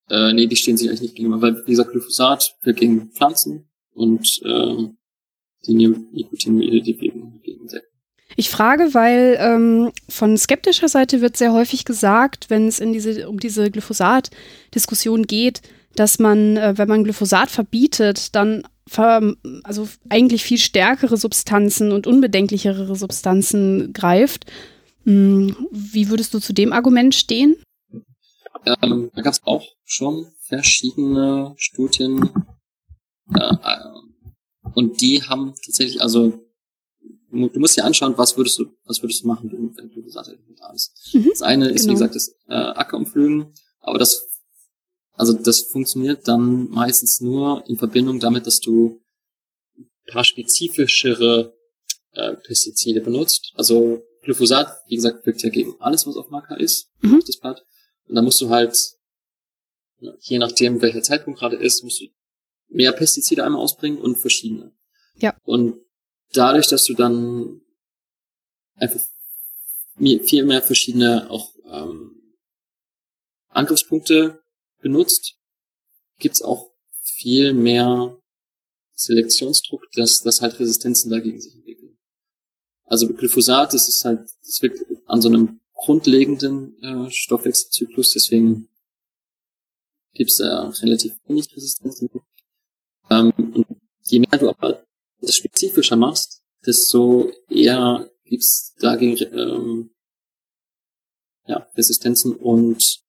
Speaker 2: Äh, nee, die stehen sich eigentlich nicht gegenüber, weil gesagt, Glyphosat wirkt gegen Pflanzen und äh, die Nicotinoide, die wirken gegen Insekten.
Speaker 1: Ich frage, weil ähm, von skeptischer Seite wird sehr häufig gesagt, wenn es in diese, um diese Glyphosat-Diskussion geht, dass man, äh, wenn man Glyphosat verbietet, dann also eigentlich viel stärkere Substanzen und unbedenklichere Substanzen greift. Hm, wie würdest du zu dem Argument stehen?
Speaker 2: Ähm, da gab es auch schon verschiedene Studien äh, und die haben tatsächlich, also du musst dir anschauen, was würdest du, was würdest du machen, wenn du gesagt hättest, da ist. Mhm, das eine ist, genau. wie gesagt, das äh, Ackerumflügen, aber das also das funktioniert dann meistens nur in Verbindung damit, dass du ein paar spezifischere äh, Pestizide benutzt. Also Glyphosat, wie gesagt, wirkt ja gegen alles, was auf Marker ist, mhm. auf das Blatt. Und dann musst du halt, je nachdem, welcher Zeitpunkt gerade ist, musst du mehr Pestizide einmal ausbringen und verschiedene.
Speaker 1: Ja.
Speaker 2: Und dadurch, dass du dann einfach viel mehr verschiedene auch ähm, Angriffspunkte benutzt, gibt's auch viel mehr Selektionsdruck, dass, dass halt Resistenzen dagegen sich entwickeln. Also Glyphosat, das ist halt, das wirkt an so einem grundlegenden äh, Stoffwechselzyklus, deswegen gibt's da relativ wenig Resistenzen. Ähm, und je mehr du aber das spezifischer machst, desto eher gibt's dagegen ähm, ja, Resistenzen und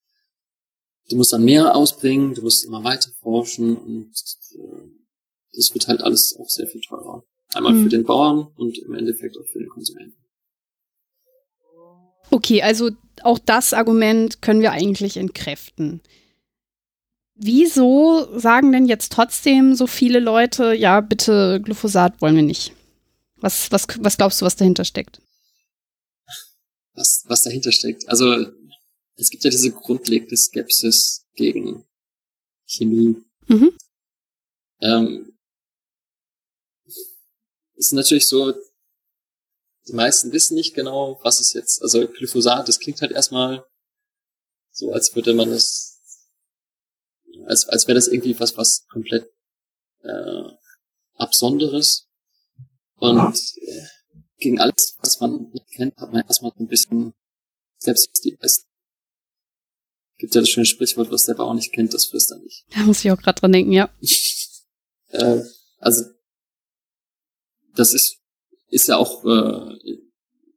Speaker 2: du musst dann mehr ausbringen, du musst immer weiter forschen und äh, das wird halt alles auch sehr viel teurer. Einmal mhm. für den Bauern und im Endeffekt auch für den Konsumenten.
Speaker 1: Okay, also auch das Argument können wir eigentlich entkräften. Wieso sagen denn jetzt trotzdem so viele Leute, ja, bitte Glyphosat wollen wir nicht? Was, was, was glaubst du, was dahinter steckt?
Speaker 2: Was, was dahinter steckt? Also es gibt ja diese grundlegende Skepsis gegen Chemie. Mhm. Ähm, ist natürlich so, die meisten wissen nicht genau, was ist jetzt, also Glyphosat, das klingt halt erstmal so, als würde man das, als, als wäre das irgendwie was, was komplett äh, Absonderes. Und äh, gegen alles, was man nicht kennt, hat man erstmal ein bisschen selbst die besten Gibt ja das schöne Sprichwort, was der Bauer nicht kennt, das frisst er nicht.
Speaker 1: Da muss ich auch gerade dran denken, ja. [LAUGHS]
Speaker 2: äh, also das ist ist ja auch äh,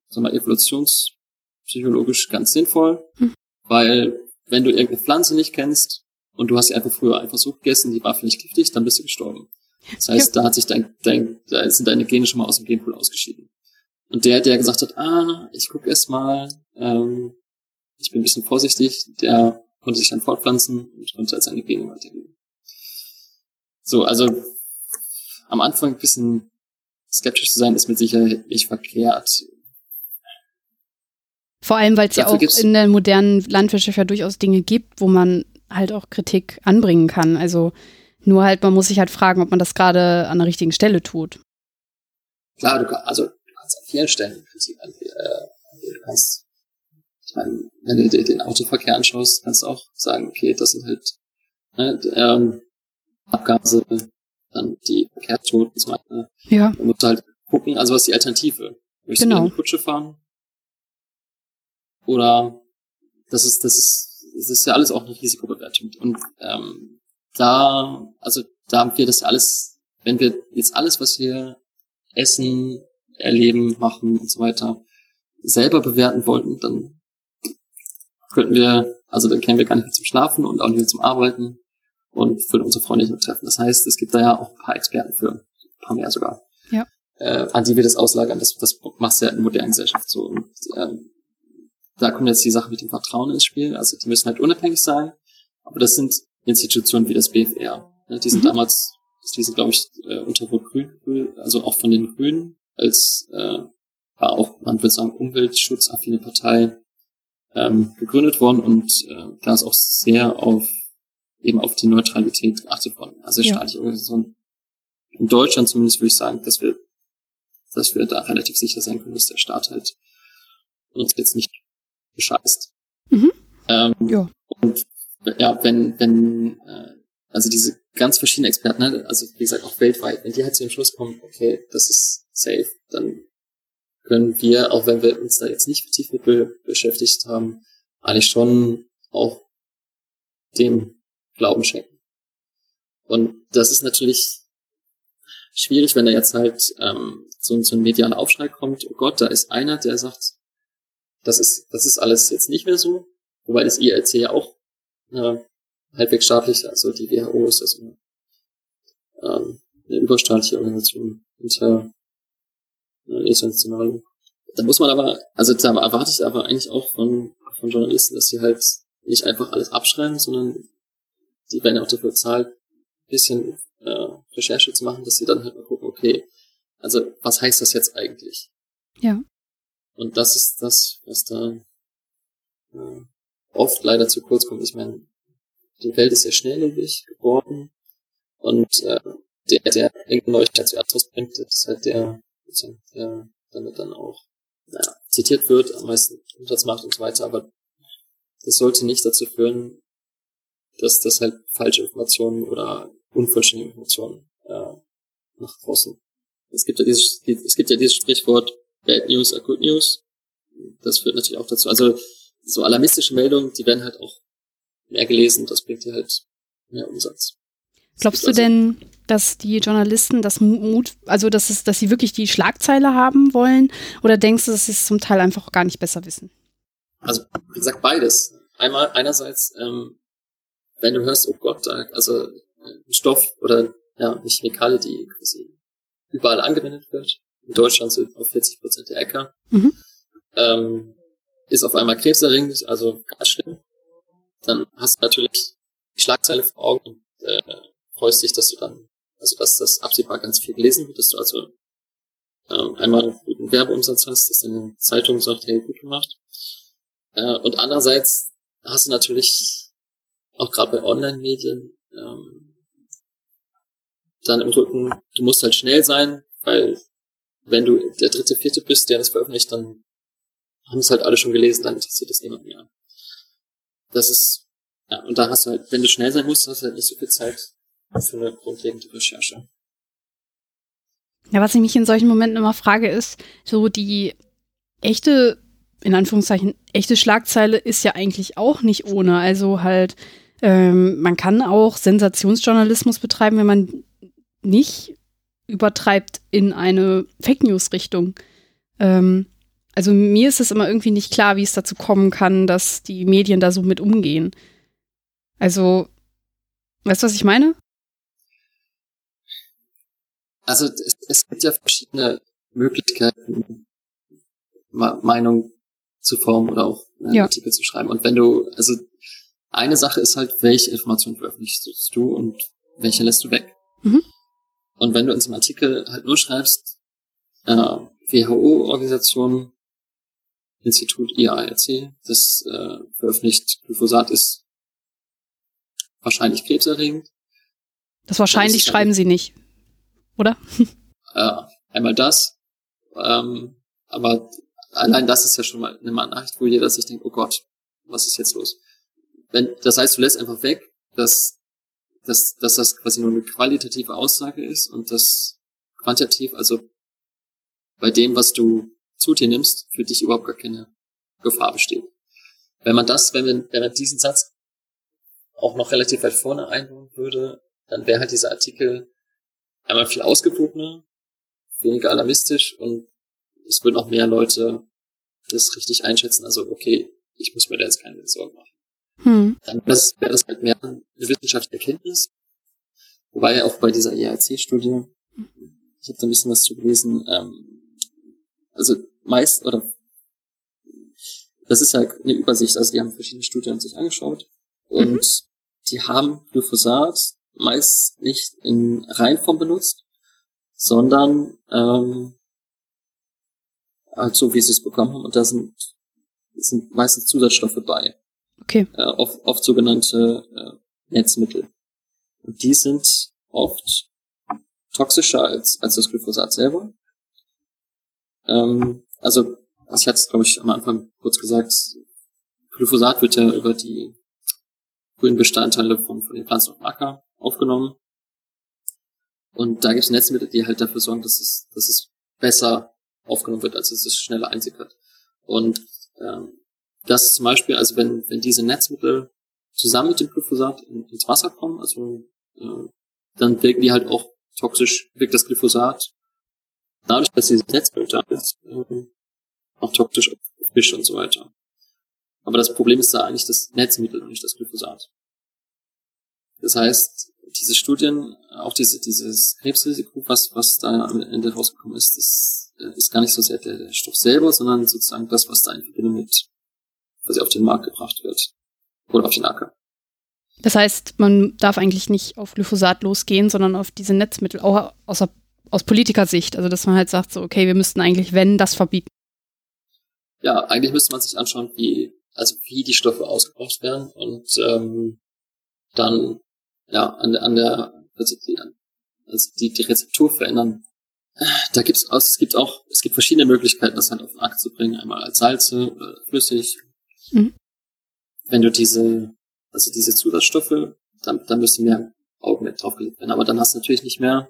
Speaker 2: sag mal, evolutionspsychologisch ganz sinnvoll, hm. weil wenn du irgendeine Pflanze nicht kennst und du hast sie einfach früher einfach so gegessen, die war vielleicht giftig, dann bist du gestorben. Das heißt, ja. da hat sich dein, dein, da sind deine Gene schon mal aus dem Genpool ausgeschieden. Und der, der gesagt hat, ah, ich guck erst mal, ähm, ich bin ein bisschen vorsichtig, der konnte sich dann fortpflanzen und konnte als seine Gene weitergeben. So, also am Anfang ein bisschen skeptisch zu sein, ist mit Sicherheit nicht verkehrt.
Speaker 1: Vor allem, weil es ja auch in der modernen Landwirtschaft ja durchaus Dinge gibt, wo man halt auch Kritik anbringen kann. Also nur halt, man muss sich halt fragen, ob man das gerade an der richtigen Stelle tut.
Speaker 2: Klar, du, kannst, also, du kannst an vielen Stellen Kritik angehen. Äh, du kannst meine, wenn du dir den Autoverkehr anschaust, kannst du auch sagen, okay, das sind halt ne, ähm, Abgase, dann die Verkehrstoten und so weiter.
Speaker 1: Ja.
Speaker 2: Da musst du halt gucken, also was ist die Alternative? Möchtest genau. du eine Kutsche fahren? Oder das ist, das ist, das ist ja alles auch eine Risikobewertung. Und ähm, da, also da haben wir das alles, wenn wir jetzt alles, was wir essen, erleben, machen und so weiter, selber bewerten wollten, dann könnten wir, also dann kämen wir gar nicht mehr zum Schlafen und auch nicht mehr zum Arbeiten. und für unsere Freunde nicht mehr treffen. Das heißt, es gibt da ja auch ein paar Experten für, ein paar mehr sogar,
Speaker 1: ja.
Speaker 2: äh, an die wir das auslagern. Das, das machst du ja in modernen Gesellschaft so. Und ähm, da kommt jetzt die Sache mit dem Vertrauen ins Spiel. Also die müssen halt unabhängig sein, aber das sind Institutionen wie das BFR. Ne? Die sind mhm. damals, die sind glaube ich äh, unter Rot-Grün, also auch von den Grünen als äh, war auch, man würde sagen, umweltschutzaffine Partei ähm, gegründet worden und äh, da ist auch sehr auf eben auf die Neutralität geachtet worden. Also ja. staatliche Organisation. In Deutschland zumindest würde ich sagen, dass wir, dass wir da relativ sicher sein können, dass der Staat halt uns jetzt nicht bescheißt.
Speaker 1: Mhm. Ähm, ja.
Speaker 2: Und ja, wenn, wenn, äh, also diese ganz verschiedenen Experten, ne, also wie gesagt auch weltweit, wenn die halt zu dem Schluss kommen, okay, das ist safe, dann können wir, auch wenn wir uns da jetzt nicht tief mit be beschäftigt haben, eigentlich schon auch dem Glauben schenken. Und das ist natürlich schwierig, wenn da jetzt halt ähm, so, so ein medialer Aufschrei kommt, oh Gott, da ist einer, der sagt, das ist, das ist alles jetzt nicht mehr so, wobei das IRC ja auch äh, halbwegs staatlich, also die WHO ist also ähm, eine überstaatliche Organisation hinter äh, international. Da muss man aber, also da erwarte ich aber eigentlich auch von, von Journalisten, dass sie halt nicht einfach alles abschreiben, sondern die werden auch dafür bezahlt, ein bisschen äh, Recherche zu machen, dass sie dann halt mal gucken, okay, also was heißt das jetzt eigentlich?
Speaker 1: Ja.
Speaker 2: Und das ist das, was da äh, oft leider zu kurz kommt. Ich meine, die Welt ist sehr schnelllebig geworden und äh, der, der irgendeine Neuigkeit zuerst rausbringt, ist halt der, der damit dann auch naja, zitiert wird, am meisten Umsatz macht und so weiter, aber das sollte nicht dazu führen, dass das halt falsche Informationen oder unvollständige Informationen äh, nach draußen. Es gibt ja dieses, es gibt ja dieses Sprichwort Bad News are Good News. Das führt natürlich auch dazu. Also so alarmistische Meldungen, die werden halt auch mehr gelesen. Das bringt dir halt mehr Umsatz.
Speaker 1: Glaubst du also, denn, dass die Journalisten das Mut, also dass es, dass sie wirklich die Schlagzeile haben wollen, oder denkst du, dass sie es zum Teil einfach gar nicht besser wissen?
Speaker 2: Also wie gesagt beides. Einmal einerseits, ähm, wenn du hörst, oh Gott, also ein Stoff oder ja eine Chemikalie, die quasi überall angewendet wird, in Deutschland sind auf 40 Prozent der Äcker, mhm. ähm, ist auf einmal krebserregend, also ganz schlimm. Dann hast du natürlich die Schlagzeile vor Augen und äh, freust dich, dass du dann, also dass das absehbar ganz viel gelesen wird, dass du also ähm, einmal einen guten Werbeumsatz hast, dass deine Zeitung sagt, hey, gut gemacht. Äh, und andererseits hast du natürlich auch gerade bei Online-Medien ähm, dann im Rücken, du musst halt schnell sein, weil wenn du der dritte, vierte bist, der das veröffentlicht, dann haben es halt alle schon gelesen, dann interessiert es niemand mehr. Das ist, ja, und da hast du halt, wenn du schnell sein musst, hast du halt nicht so viel Zeit für eine grundlegende Recherche.
Speaker 1: Ja, was ich mich in solchen Momenten immer frage, ist, so die echte, in Anführungszeichen, echte Schlagzeile ist ja eigentlich auch nicht ohne. Also halt, ähm, man kann auch Sensationsjournalismus betreiben, wenn man nicht übertreibt in eine Fake News-Richtung. Ähm, also mir ist es immer irgendwie nicht klar, wie es dazu kommen kann, dass die Medien da so mit umgehen. Also, weißt du, was ich meine?
Speaker 2: Also es, es gibt ja verschiedene Möglichkeiten, Meinung zu formen oder auch einen ja. Artikel zu schreiben. Und wenn du, also eine Sache ist halt, welche Informationen veröffentlichst du und welche lässt du weg. Mhm. Und wenn du in so einem Artikel halt nur schreibst, äh, WHO-Organisation, Institut IARC, das äh, veröffentlicht, Glyphosat ist wahrscheinlich krebserregend.
Speaker 1: Das wahrscheinlich schreiben halt, sie nicht oder?
Speaker 2: Äh, einmal das, ähm, aber allein das ist ja schon mal eine Nachricht, wo jeder sich denkt, oh Gott, was ist jetzt los? Wenn, das heißt, du lässt einfach weg, dass, dass, dass das quasi nur eine qualitative Aussage ist und dass quantitativ, also bei dem, was du zu dir nimmst, für dich überhaupt gar keine Gefahr besteht. Wenn man das, wenn man, wenn man diesen Satz auch noch relativ weit vorne einbauen würde, dann wäre halt dieser Artikel einmal viel ausgewogener, weniger alarmistisch und es würden auch mehr Leute das richtig einschätzen. Also, okay, ich muss mir da jetzt keine Sorgen machen. hm. dann wäre das, halt mehr eine wissenschaftliche Erkenntnis. Wobei auch bei dieser ERC-Studie, ich habe da ein bisschen was zu gelesen, ähm, also meist, oder das ist ja eine Übersicht, also die haben verschiedene Studien sich angeschaut und mhm. die haben Glyphosat meist nicht in Reinform benutzt, sondern ähm, halt so, wie sie es bekommen haben. Und da sind, sind meistens Zusatzstoffe bei.
Speaker 1: Okay.
Speaker 2: Äh, oft, oft sogenannte äh, Netzmittel. Und die sind oft toxischer als, als das Glyphosat selber. Ähm, also, ich hatte es, glaube ich, am Anfang kurz gesagt, Glyphosat wird ja über die grünen Bestandteile von, von den Pflanzen dem Acker aufgenommen. Und da gibt es Netzmittel, die halt dafür sorgen, dass es, dass es besser aufgenommen wird, als es es schneller einsickert. Und ähm, das zum Beispiel, also wenn, wenn diese Netzmittel zusammen mit dem Glyphosat in, ins Wasser kommen, also äh, dann wirken die halt auch toxisch, wirkt das Glyphosat dadurch, dass dieses Netzmittel da ist, äh, auch toxisch auf Fisch und so weiter. Aber das Problem ist da eigentlich das Netzmittel und nicht das Glyphosat. Das heißt, diese Studien, auch diese, dieses Krebsrisiko, was, was da am Ende rausgekommen ist, das äh, ist gar nicht so sehr der, der Stoff selber, sondern sozusagen das, was da in Verbindung mit, quasi auf den Markt gebracht wird. Oder auf den Acker.
Speaker 1: Das heißt, man darf eigentlich nicht auf Glyphosat losgehen, sondern auf diese Netzmittel, auch aus, aus Politikersicht. Also, dass man halt sagt, so, okay, wir müssten eigentlich, wenn, das verbieten.
Speaker 2: Ja, eigentlich müsste man sich anschauen, wie, also wie die Stoffe ausgebracht werden und ähm, dann ja, an der, an der, also die, also die, die Rezeptur verändern. Da gibt's auch, es gibt auch, es gibt verschiedene Möglichkeiten, das halt auf den Akt zu bringen. Einmal als Salze oder flüssig. Mhm. Wenn du diese, also diese Zusatzstoffe, dann, dann müsste mehr Augenmerk draufgelegt werden. Aber dann hast du natürlich nicht mehr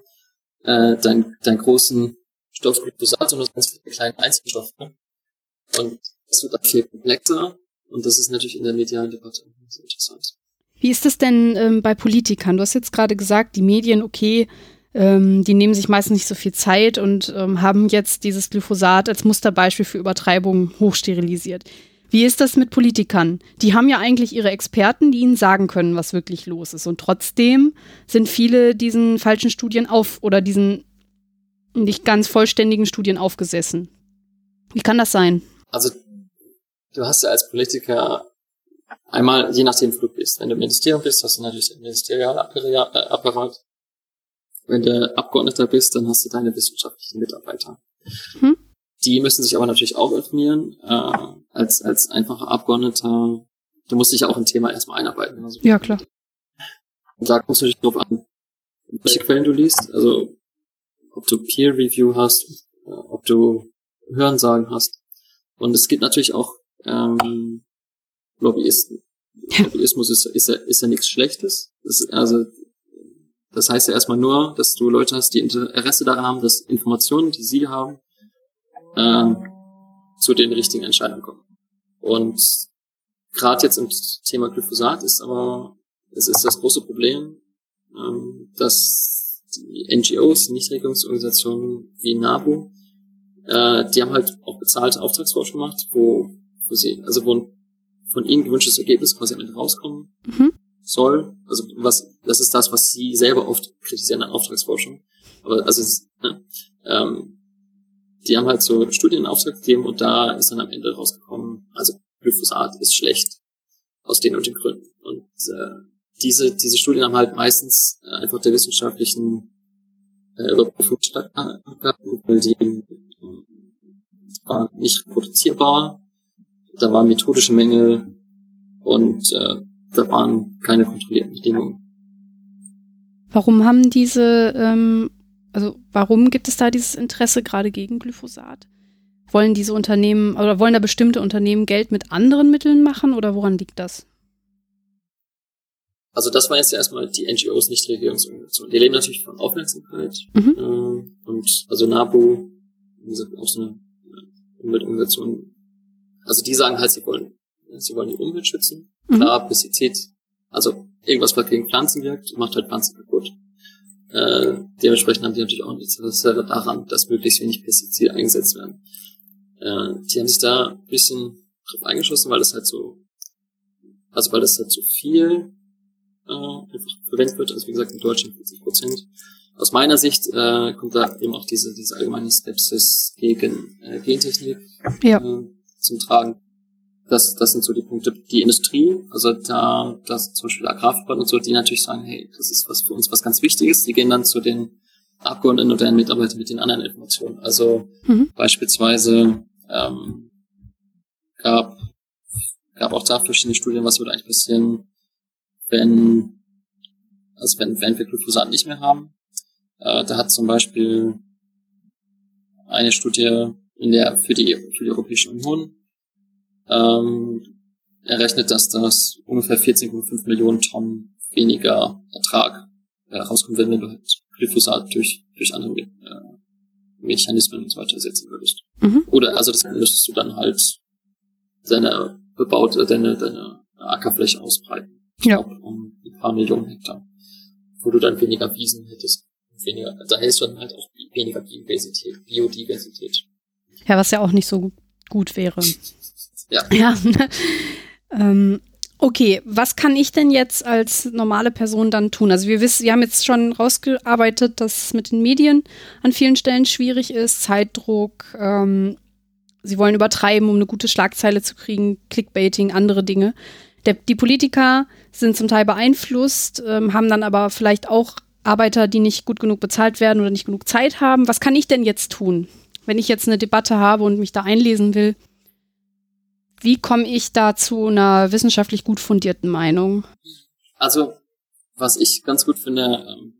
Speaker 2: äh, deinen dein großen Stoff Glyphosat, sondern ganz viele kleine Einzelstoffe. Und das wird dann viel komplexer und das ist natürlich in der medialen Debatte sehr interessant.
Speaker 1: Wie ist es denn ähm, bei Politikern? Du hast jetzt gerade gesagt, die Medien, okay, ähm, die nehmen sich meistens nicht so viel Zeit und ähm, haben jetzt dieses Glyphosat als Musterbeispiel für Übertreibung hochsterilisiert. Wie ist das mit Politikern? Die haben ja eigentlich ihre Experten, die ihnen sagen können, was wirklich los ist. Und trotzdem sind viele diesen falschen Studien auf oder diesen nicht ganz vollständigen Studien aufgesessen. Wie kann das sein?
Speaker 2: Also, du hast ja als Politiker Einmal, je nachdem, wo du bist. Wenn du im Ministerium bist, hast du natürlich den Ministerialapparat. Äh, Wenn du Abgeordneter bist, dann hast du deine wissenschaftlichen Mitarbeiter. Hm? Die müssen sich aber natürlich auch informieren. Äh, als, als einfacher Abgeordneter, du musst dich auch ein Thema erstmal einarbeiten.
Speaker 1: Also, ja, klar.
Speaker 2: Und da kommst du dich drauf an, welche Quellen du liest. Also, ob du Peer Review hast, äh, ob du Hörensagen hast. Und es gibt natürlich auch ähm, Lobbyisten. Lobbyismus ist, ist, ja, ist ja nichts Schlechtes. Das, also, das heißt ja erstmal nur, dass du Leute hast, die Interesse daran haben, dass Informationen, die sie haben, äh, zu den richtigen Entscheidungen kommen. Und gerade jetzt im Thema Glyphosat ist aber, es ist das große Problem, ähm, dass die NGOs, Nichtregierungsorganisationen wie NABU, äh, die haben halt auch bezahlte Auftragsforschung gemacht, wo, wo sie, also wo von ihnen gewünschtes Ergebnis quasi am Ende rauskommen mhm. soll. Also was, das ist das, was sie selber oft kritisieren an Auftragsforschung. Aber also ne, ähm, die haben halt so Studien in Auftrag gegeben und da ist dann am Ende rausgekommen, also Glyphosat ist schlecht aus den und den Gründen. Und äh, diese, diese Studien haben halt meistens äh, einfach der wissenschaftlichen äh, Überprüfung stattgehabt, weil die äh, war nicht reproduzierbar da waren methodische Mängel und äh, da waren keine kontrollierten Bedingungen.
Speaker 1: Warum haben diese, ähm, also warum gibt es da dieses Interesse gerade gegen Glyphosat? Wollen diese Unternehmen oder wollen da bestimmte Unternehmen Geld mit anderen Mitteln machen oder woran liegt das?
Speaker 2: Also das war jetzt erstmal die NGOs, nicht Regierungsorganisationen. Die leben natürlich von Aufmerksamkeit. Mhm. Äh, und also NABU, wie gesagt, auch so eine Umweltorganisation, also die sagen halt, sie wollen, sie wollen die Umwelt schützen. Mhm. Klar, Pestizid, also irgendwas, was gegen Pflanzen wirkt, macht halt Pflanzen kaputt. Äh, dementsprechend haben die natürlich auch nichts daran, dass möglichst wenig Pestizide eingesetzt werden. Äh, die haben sich da ein bisschen drauf eingeschossen, weil das halt so Also weil das halt zu viel äh, einfach verwendet wird. Also wie gesagt, in Deutschland 40 Prozent. Aus meiner Sicht äh, kommt da eben auch diese, diese allgemeine Skepsis gegen äh, Gentechnik
Speaker 1: ja.
Speaker 2: äh, zum Tragen. Das, das sind so die Punkte. Die Industrie, also da, das zum Beispiel Agrarverband und so, die natürlich sagen, hey, das ist was für uns was ganz Wichtiges. Die gehen dann zu den Abgeordneten oder den Mitarbeitern mit den anderen Informationen. Also mhm. beispielsweise ähm, gab, gab auch da verschiedene Studien, was würde eigentlich passieren, wenn, also wenn, wenn wir Glyphosat nicht mehr haben. Äh, da hat zum Beispiel eine Studie in der, für die, für die Europäische Union ähm, errechnet, dass das ungefähr 14,5 Millionen Tonnen weniger Ertrag äh, rauskommt, wenn du halt Glyphosat durch, durch andere äh, Mechanismen und so weiter ersetzen würdest. Mhm. Oder also das müsstest du dann halt deine bebaute, deine, deine Ackerfläche ausbreiten.
Speaker 1: Ja.
Speaker 2: Glaub, um ein paar Millionen Hektar. Wo du dann weniger Wiesen hättest. Weniger, da hättest du dann halt auch weniger Biodiversität, Biodiversität.
Speaker 1: Ja, was ja auch nicht so gut wäre.
Speaker 2: Ja. [LAUGHS]
Speaker 1: Ja. ähm, okay, was kann ich denn jetzt als normale Person dann tun? Also wir wissen, wir haben jetzt schon rausgearbeitet, dass es mit den Medien an vielen Stellen schwierig ist, Zeitdruck, ähm, sie wollen übertreiben, um eine gute Schlagzeile zu kriegen, Clickbaiting, andere Dinge. Der, die Politiker sind zum Teil beeinflusst, ähm, haben dann aber vielleicht auch Arbeiter, die nicht gut genug bezahlt werden oder nicht genug Zeit haben. Was kann ich denn jetzt tun, wenn ich jetzt eine Debatte habe und mich da einlesen will? Wie komme ich da zu einer wissenschaftlich gut fundierten Meinung?
Speaker 2: Also, was ich ganz gut finde, ähm,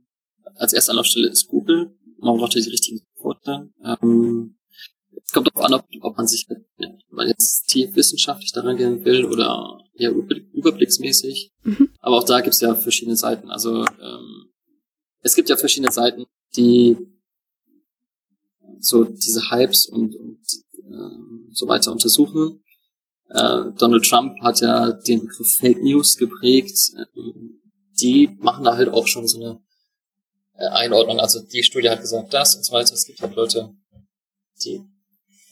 Speaker 2: als erste Anlaufstelle ist Google. Man braucht ja die richtigen Worte. Ähm, es kommt auch an, ob, ob man sich wenn man jetzt tief wissenschaftlich daran gehen will oder eher überblicksmäßig. Mhm. Aber auch da gibt es ja verschiedene Seiten. Also ähm, es gibt ja verschiedene Seiten, die so diese Hypes und, und äh, so weiter untersuchen. Äh, Donald Trump hat ja den Begriff Fake News geprägt. Ähm, die machen da halt auch schon so eine äh, Einordnung. Also die Studie hat gesagt das und so weiter. Es gibt halt Leute, die,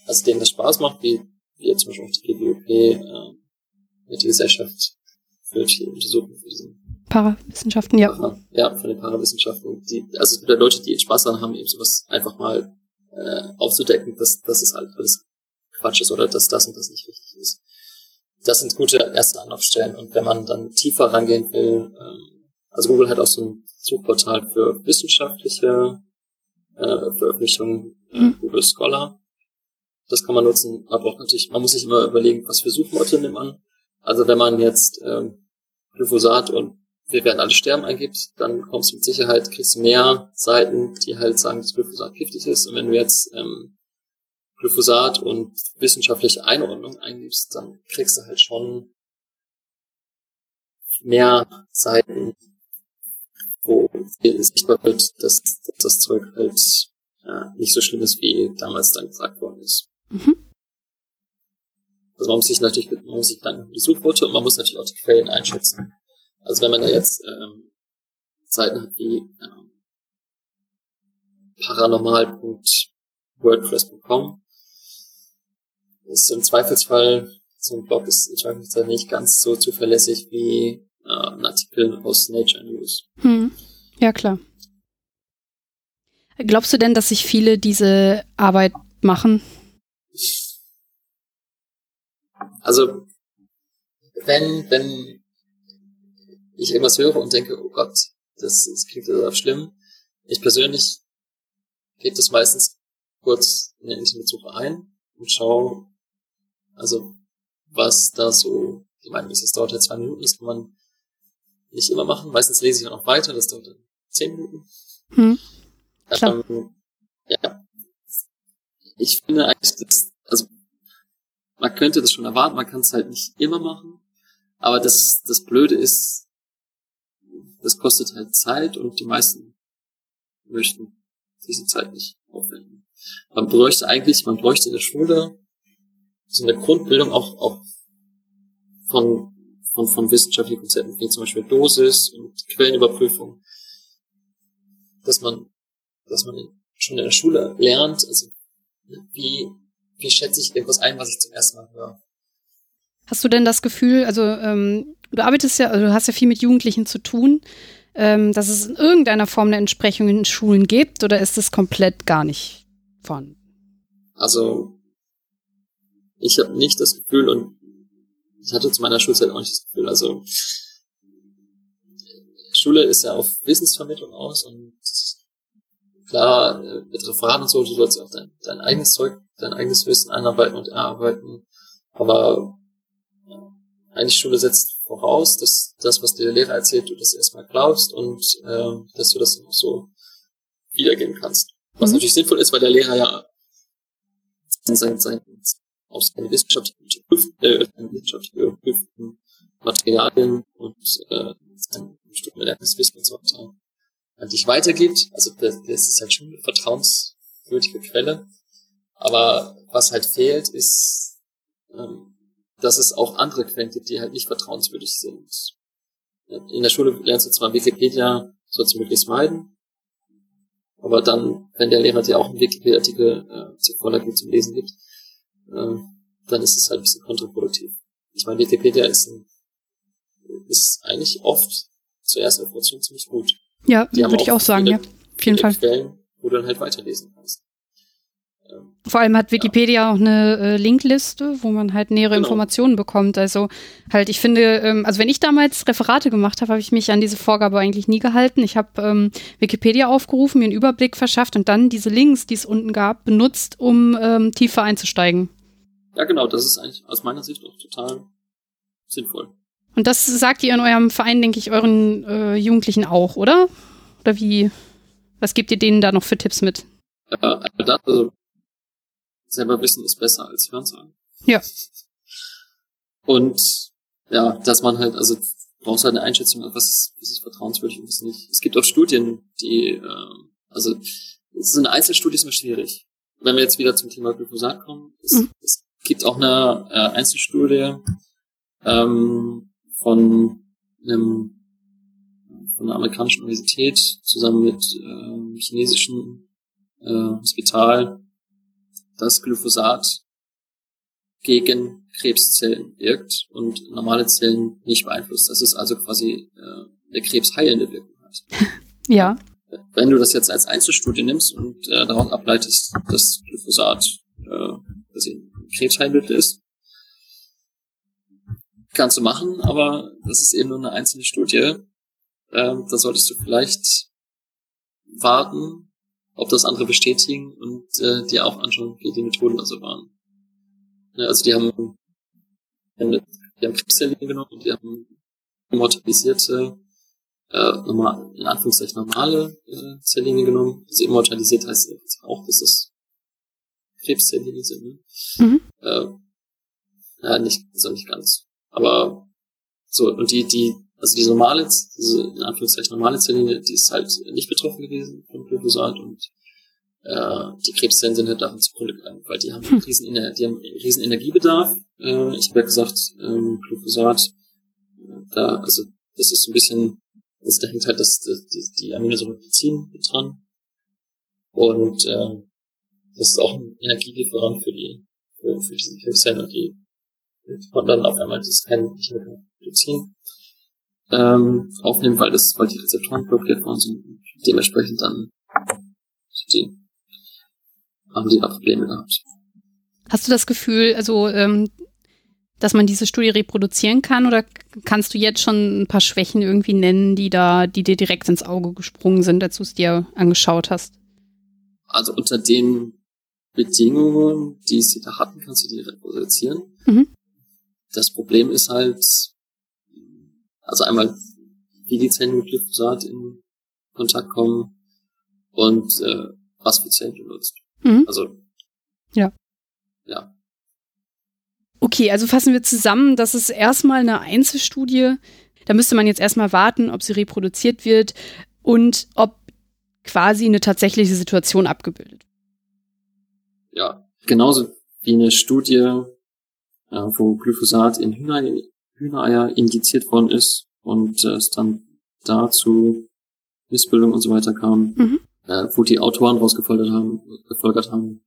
Speaker 2: also denen das Spaß macht, wie, wie jetzt zum Beispiel auch die GWOP, äh, die Gesellschaft für die Untersuchung für diesen
Speaker 1: Parawissenschaften, ja.
Speaker 2: Ja, von den Parawissenschaften. Die, also es gibt ja Leute, die Spaß daran haben, eben sowas einfach mal äh, aufzudecken, dass, dass es halt alles Quatsch ist oder dass das und das nicht richtig ist. Das sind gute erste Anlaufstellen. Und wenn man dann tiefer rangehen will, ähm, also Google hat auch so ein Suchportal für wissenschaftliche äh, Veröffentlichungen, mhm. Google Scholar. Das kann man nutzen, aber auch natürlich, man muss sich immer überlegen, was für Suchworte nimmt man. Also wenn man jetzt ähm, Glyphosat und wir werden alle sterben eingibt, dann kommst du mit Sicherheit, kriegst mehr Seiten, die halt sagen, dass Glyphosat giftig ist. Und wenn du jetzt ähm, Glyphosat und wissenschaftliche Einordnung eingibst, dann kriegst du halt schon mehr Seiten, wo sichtbar wird, dass, das Zeug halt ja, nicht so schlimm ist, wie damals dann gesagt worden ist. Mhm. Also man muss sich natürlich man muss sich dann die Suchworte und man muss natürlich auch die Quellen einschätzen. Also wenn man da jetzt ähm, Seiten hat wie ähm, paranormal.wordpress.com, ist im Zweifelsfall, so ein Blog ist im Zweifelsfall nicht ganz so zuverlässig wie äh, ein Artikel aus Nature News.
Speaker 1: Hm. Ja, klar. Glaubst du denn, dass sich viele diese Arbeit machen?
Speaker 2: Also, wenn, wenn ich irgendwas höre und denke, oh Gott, das, das klingt total schlimm, ich persönlich gebe das meistens kurz in der Internetsuche ein und schaue, also, was da so, ich meine, das dauert ja zwei Minuten, das kann man nicht immer machen. Meistens lese ich auch noch weiter, das dauert dann zehn Minuten. Hm. Klar. Ähm, ja. Ich finde eigentlich, das, also, man könnte das schon erwarten, man kann es halt nicht immer machen. Aber das, das Blöde ist, das kostet halt Zeit und die meisten möchten diese Zeit nicht aufwenden. Man bräuchte eigentlich, man bräuchte in der Schule so eine Grundbildung auch, auch von, von, von wissenschaftlichen Konzepten, wie zum Beispiel Dosis und Quellenüberprüfung, dass man, dass man schon in der Schule lernt, also wie, wie schätze ich irgendwas ein, was ich zum ersten Mal höre.
Speaker 1: Hast du denn das Gefühl, also ähm, du arbeitest ja, also du hast ja viel mit Jugendlichen zu tun, ähm, dass es in irgendeiner Form eine Entsprechung in Schulen gibt oder ist es komplett gar nicht vorhanden?
Speaker 2: Also ich habe nicht das Gefühl und ich hatte zu meiner Schulzeit auch nicht das Gefühl, also Schule ist ja auf Wissensvermittlung aus und klar, äh, mit Referaten und so, du sollst auch dein, dein eigenes Zeug, dein eigenes Wissen einarbeiten und erarbeiten, aber eigentlich Schule setzt voraus, dass das, was dir der Lehrer erzählt, du das erstmal glaubst und äh, dass du das dann auch so wiedergeben kannst. Was mhm. natürlich sinnvoll ist, weil der Lehrer ja sein, sein, aus seinen wissenschaftlich äh, geprüften Materialien und äh, sein Stück erlerntes Wissen und so weiter an dich weitergibt. Also das, das ist halt schon eine vertrauenswürdige Quelle. Aber was halt fehlt, ist ähm, dass es auch andere Quellen gibt, die halt nicht vertrauenswürdig sind. In der Schule lernst du zwar Wikipedia, sollst du möglichst meiden, aber dann, wenn der Lehrer dir auch einen Wikipedia-Artikel äh, zur Vorlage zum Lesen gibt, äh, dann ist es halt ein bisschen kontraproduktiv. Ich meine, Wikipedia ist, ein, ist eigentlich oft zur ersten Information ziemlich gut.
Speaker 1: Ja, würde ich auch sagen, viele, ja. Auf jeden Fall.
Speaker 2: Quellen, wo du dann halt weiterlesen kannst.
Speaker 1: Vor allem hat Wikipedia ja. auch eine äh, Linkliste, wo man halt nähere genau. Informationen bekommt. Also halt, ich finde, ähm, also wenn ich damals Referate gemacht habe, habe ich mich an diese Vorgabe eigentlich nie gehalten. Ich habe ähm, Wikipedia aufgerufen, mir einen Überblick verschafft und dann diese Links, die es unten gab, benutzt, um ähm, tiefer einzusteigen.
Speaker 2: Ja, genau, das ist eigentlich aus meiner Sicht auch total sinnvoll.
Speaker 1: Und das sagt ihr in eurem Verein, denke ich, euren äh, Jugendlichen auch, oder? Oder wie? Was gebt ihr denen da noch für Tipps mit?
Speaker 2: Ja, also selber wissen ist besser als hören sagen.
Speaker 1: Ja.
Speaker 2: Und ja, dass man halt, also brauchst halt eine Einschätzung, was ist, was ist vertrauenswürdig und was nicht. Es gibt auch Studien, die, äh, also so eine Einzelstudie ist immer schwierig. Wenn wir jetzt wieder zum Thema Glyphosat kommen, es, mhm. es gibt auch eine äh, Einzelstudie ähm, von einem von einer amerikanischen Universität zusammen mit äh, chinesischen äh, Hospital dass Glyphosat gegen Krebszellen wirkt und normale Zellen nicht beeinflusst. Das ist also quasi äh, eine krebsheilende Wirkung hat. [LAUGHS]
Speaker 1: Ja.
Speaker 2: Wenn du das jetzt als Einzelstudie nimmst und äh, daraus ableitest, dass Glyphosat Krebsheilmittel ist, kannst du machen, aber das ist eben nur eine einzelne Studie. Äh, da solltest du vielleicht warten, ob das andere bestätigen und äh, die auch anschauen, wie die Methoden also waren. Ja, also die haben, die haben Krebszellen genommen und die haben immortalisierte, äh, normal, in Anführungszeichen normale äh, Zelllinien genommen. Also immortalisiert heißt auch, dass es Krebszelllinien sind. Ne? Mhm. Äh, ja, nicht, also nicht ganz. Aber so, und die, die also diese normale, diese in Anführungszeichen normale Zelllinie, die ist halt nicht betroffen gewesen von Glyphosat und äh, die Krebszellen sind halt daran zugrunde gegangen, weil die haben hm. riesen, die haben riesen Energiebedarf. Äh, ich habe ja gesagt, ähm, Glyphosat, da, also das ist so ein bisschen, also da hängt halt das, das die, die Aminosäure mit dran. Und äh, das ist auch ein Energielieferant für die für, für diese Krebszellen und die konnten dann auf einmal das kein nicht mehr produzieren ähm, aufnehmen, weil das, weil die Rezeptoren blockiert waren sind. Dementsprechend dann die, haben die da Probleme gehabt.
Speaker 1: Hast du das Gefühl, also ähm, dass man diese Studie reproduzieren kann oder kannst du jetzt schon ein paar Schwächen irgendwie nennen, die da, die dir direkt ins Auge gesprungen sind, als du es dir angeschaut hast?
Speaker 2: Also unter den Bedingungen, die sie da hatten, kannst du die reproduzieren. Mhm. Das Problem ist halt, also einmal, wie die Zellen mit Glyphosat in Kontakt kommen und äh, was für Zellen du nutzt. Mhm. Also
Speaker 1: ja.
Speaker 2: Ja.
Speaker 1: Okay, also fassen wir zusammen, das ist erstmal eine Einzelstudie. Da müsste man jetzt erstmal warten, ob sie reproduziert wird und ob quasi eine tatsächliche Situation abgebildet wird.
Speaker 2: Ja, genauso wie eine Studie, äh, wo Glyphosat in Hühner Hühnereier injiziert worden ist und äh, es dann dazu Missbildung und so weiter kam, mhm. äh, wo die Autoren rausgefolgert haben, gefolgert haben,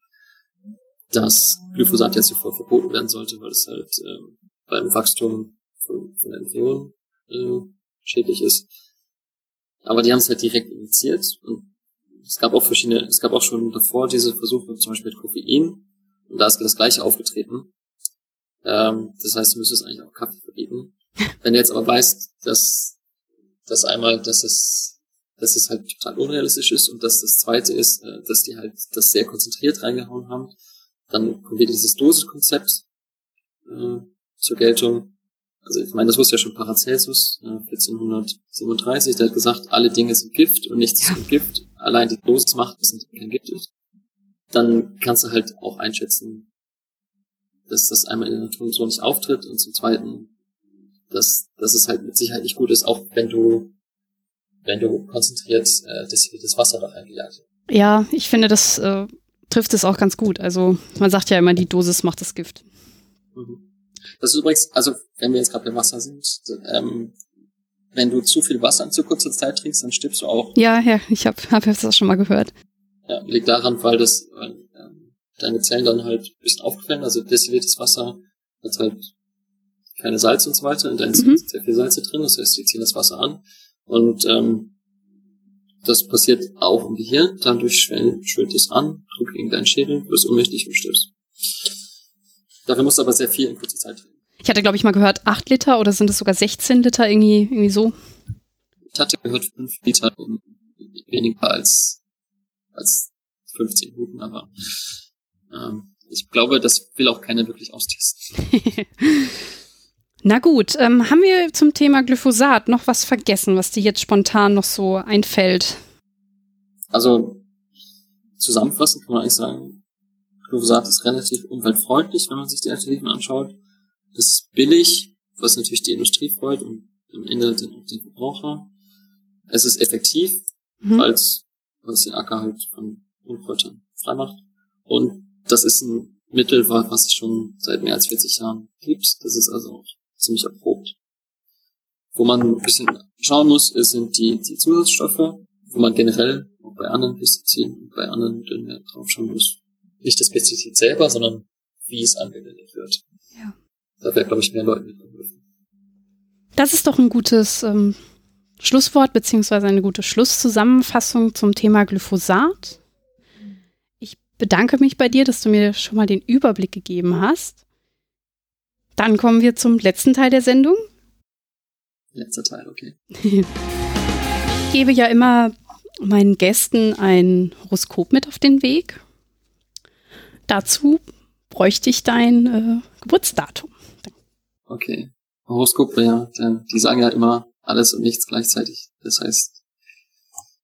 Speaker 2: dass Glyphosat jetzt sofort verboten werden sollte, weil es halt äh, beim Wachstum von, von Embryonen äh, schädlich ist. Aber die haben es halt direkt injiziert und es gab auch verschiedene, es gab auch schon davor diese Versuche, zum Beispiel mit Koffein, und da ist das gleiche aufgetreten. Ähm, das heißt, du müsstest eigentlich auch Kaffee verbieten. [LAUGHS] Wenn du jetzt aber weißt, dass, dass einmal, dass es, dass es halt total unrealistisch ist und dass das zweite ist, äh, dass die halt das sehr konzentriert reingehauen haben, dann kommt wieder dieses Dosiskonzept äh, zur Geltung. Also ich meine, das wusste ja schon Paracelsus, äh, 1437, der hat gesagt, alle Dinge sind Gift und nichts ist Gift. Allein die Dosis macht, dass es kein Gift ist. Dann kannst du halt auch einschätzen, dass das einmal in der Natur so nicht auftritt und zum Zweiten, dass, dass es halt mit Sicherheit nicht gut ist, auch wenn du, wenn du konzentriert äh, destilliertes Wasser da reingejagt
Speaker 1: Ja, ich finde, das äh, trifft es auch ganz gut. Also man sagt ja immer, die Dosis macht das Gift.
Speaker 2: Mhm. Das ist übrigens, also wenn wir jetzt gerade bei Wasser sind, ähm, wenn du zu viel Wasser in zu kurzer Zeit trinkst, dann stirbst du auch.
Speaker 1: Ja, ja, ich habe hab das auch schon mal gehört.
Speaker 2: Ja, liegt daran, weil das äh, deine Zellen dann halt ein bisschen aufquellen, also destilliertes Wasser hat halt keine Salz und so weiter, in deinen Zellen mhm. sind sehr viel Salze drin, das heißt, die ziehen das Wasser an und ähm, das passiert auch im Gehirn, dadurch schwillt es an, Druck gegen deinen Schädel, du wirst ohnmächtig und stirbst. Dafür musst du aber sehr viel in kurzer Zeit trinken.
Speaker 1: Ich hatte, glaube ich, mal gehört, 8 Liter oder sind es sogar 16 Liter, irgendwie, irgendwie so?
Speaker 2: Ich hatte gehört 5 Liter weniger als, als 15 Minuten, aber ähm, ich glaube, das will auch keiner wirklich austesten. [LAUGHS]
Speaker 1: Na gut, ähm, haben wir zum Thema Glyphosat noch was vergessen, was dir jetzt spontan noch so einfällt?
Speaker 2: Also zusammenfassend kann man eigentlich sagen, Glyphosat ist relativ umweltfreundlich, wenn man sich die Alternativen anschaut. Es ist billig, was natürlich die Industrie freut und am Ende den, den Verbraucher. Es ist effektiv, mhm. weil es den Acker halt von Unkräutern freimacht. Und das ist ein Mittel, was es schon seit mehr als 40 Jahren gibt. Das ist also auch ziemlich erprobt. Wo man ein bisschen schauen muss, sind die, die Zusatzstoffe, wo man generell auch bei anderen Pestiziden und bei anderen Mitteln drauf schauen muss. Nicht das Pestizid selber, sondern wie es angewendet wird. Ja. Da wäre, glaube ich, mehr Leuten mitgeholfen.
Speaker 1: Das ist doch ein gutes ähm, Schlusswort beziehungsweise eine gute Schlusszusammenfassung zum Thema Glyphosat bedanke mich bei dir, dass du mir schon mal den Überblick gegeben hast. Dann kommen wir zum letzten Teil der Sendung.
Speaker 2: Letzter Teil, okay. [LAUGHS]
Speaker 1: ich gebe ja immer meinen Gästen ein Horoskop mit auf den Weg. Dazu bräuchte ich dein äh, Geburtsdatum.
Speaker 2: Okay. Horoskop, ja, die sagen ja immer alles und nichts gleichzeitig. Das heißt,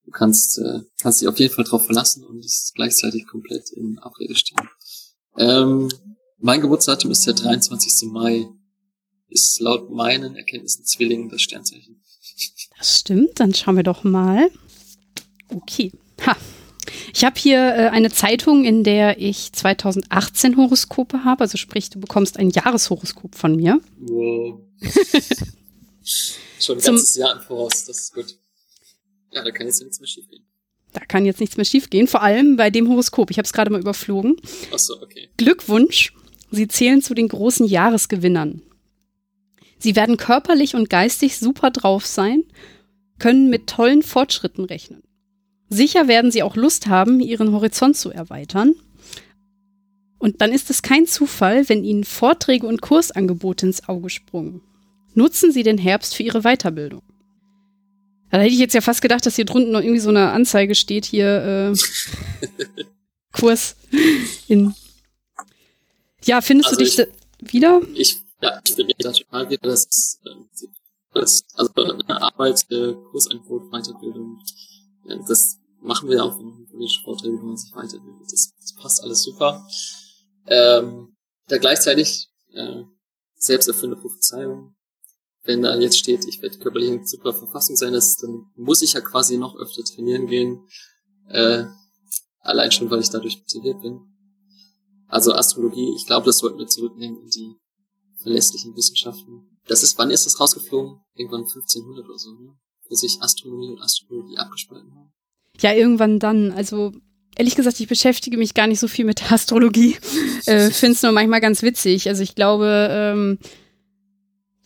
Speaker 2: du kannst, äh, kannst dich auf jeden Fall drauf verlassen und es gleichzeitig komplett in Abrede stehen. Ähm, mein Geburtsdatum ist der 23. Mai. Ist laut meinen Erkenntnissen Zwillingen das Sternzeichen.
Speaker 1: Das stimmt, dann schauen wir doch mal. Okay. Ha. Ich habe hier äh, eine Zeitung, in der ich 2018 Horoskope habe. Also sprich, du bekommst ein Jahreshoroskop von mir. Wow. [LAUGHS]
Speaker 2: Schon ein ganzes Jahr im Voraus, das ist gut. Ja, da kann jetzt nichts mehr schiefgehen.
Speaker 1: Da kann jetzt nichts mehr schiefgehen, vor allem bei dem Horoskop. Ich habe es gerade mal überflogen.
Speaker 2: Ach so, okay.
Speaker 1: Glückwunsch. Sie zählen zu den großen Jahresgewinnern. Sie werden körperlich und geistig super drauf sein, können mit tollen Fortschritten rechnen. Sicher werden sie auch Lust haben, ihren Horizont zu erweitern. Und dann ist es kein Zufall, wenn ihnen Vorträge und Kursangebote ins Auge sprungen. Nutzen Sie den Herbst für Ihre Weiterbildung. Da hätte ich jetzt ja fast gedacht, dass hier drunten noch irgendwie so eine Anzeige steht, hier äh, [LAUGHS] Kurs in. Ja, findest also du dich ich, wieder?
Speaker 2: Ich, ja, ich finde das total wieder, dass das, also eine Arbeit, äh, Kursangebot, Weiterbildung, das machen wir auch politischen Vorträgen, wenn man sich weiterbildet. Das, das passt alles super. Ähm, da gleichzeitig äh, selbsterfüllende Prophezeiung wenn da jetzt steht, ich werde körperlich in super Verfassung sein, das, dann muss ich ja quasi noch öfter trainieren gehen. Äh, allein schon, weil ich dadurch motiviert bin. Also Astrologie, ich glaube, das sollten wir zurücknehmen in die verlässlichen Wissenschaften. Das ist, wann ist das rausgeflogen? Irgendwann 1500 oder so, ne? Wo sich Astronomie und Astrologie abgespalten haben.
Speaker 1: Ja, irgendwann dann. Also ehrlich gesagt, ich beschäftige mich gar nicht so viel mit Astrologie. [LAUGHS] äh, Finde es nur manchmal ganz witzig. Also ich glaube, ähm,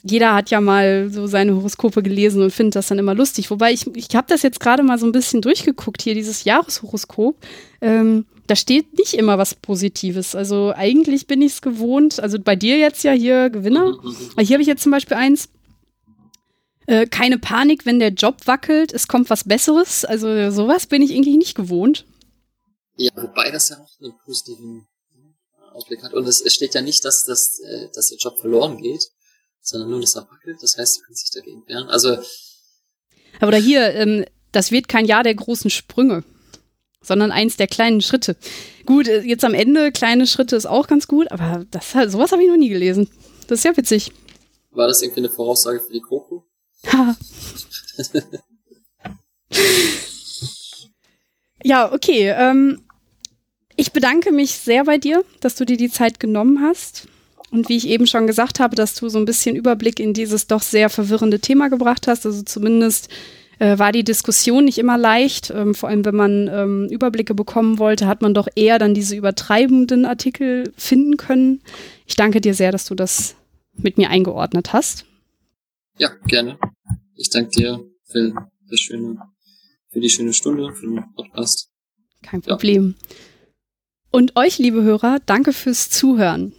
Speaker 1: jeder hat ja mal so seine Horoskope gelesen und findet das dann immer lustig. Wobei ich, ich habe das jetzt gerade mal so ein bisschen durchgeguckt hier, dieses Jahreshoroskop. Ähm, da steht nicht immer was Positives. Also eigentlich bin ich es gewohnt, also bei dir jetzt ja hier Gewinner. [LAUGHS] Hier habe ich jetzt zum Beispiel eins. Äh, keine Panik, wenn der Job wackelt, es kommt was Besseres. Also sowas bin ich irgendwie nicht gewohnt.
Speaker 2: Ja, wobei das ja auch einen positiven Ausblick hat. Und es, es steht ja nicht, dass, dass, äh, dass der Job verloren geht, sondern nur, dass er wackelt. Das heißt, du kannst dich dagegen wehren. Also.
Speaker 1: Aber hier, ähm, das wird kein Jahr der großen Sprünge sondern eins der kleinen Schritte. Gut, äh, jetzt am Ende, kleine Schritte ist auch ganz gut, aber das, sowas habe ich noch nie gelesen. Das ist ja witzig.
Speaker 2: War das irgendwie eine Voraussage für die GroKo?
Speaker 1: Ja, okay. Ähm, ich bedanke mich sehr bei dir, dass du dir die Zeit genommen hast. Und wie ich eben schon gesagt habe, dass du so ein bisschen Überblick in dieses doch sehr verwirrende Thema gebracht hast. Also zumindest äh, war die Diskussion nicht immer leicht. Ähm, vor allem, wenn man ähm, Überblicke bekommen wollte, hat man doch eher dann diese übertreibenden Artikel finden können. Ich danke dir sehr, dass du das mit mir eingeordnet hast.
Speaker 2: Ja, gerne. Ich danke dir für das schöne, für die schöne Stunde, für den Podcast.
Speaker 1: Kein Problem. Ja. Und euch, liebe Hörer, danke fürs Zuhören.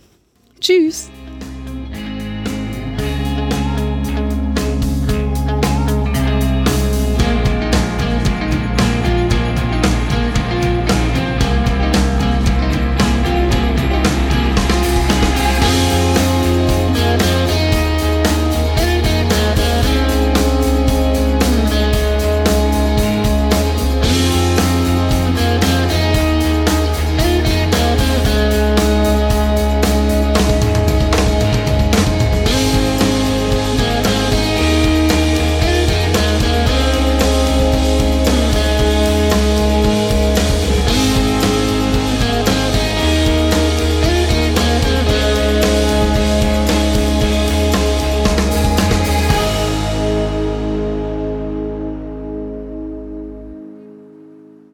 Speaker 1: Tschüss.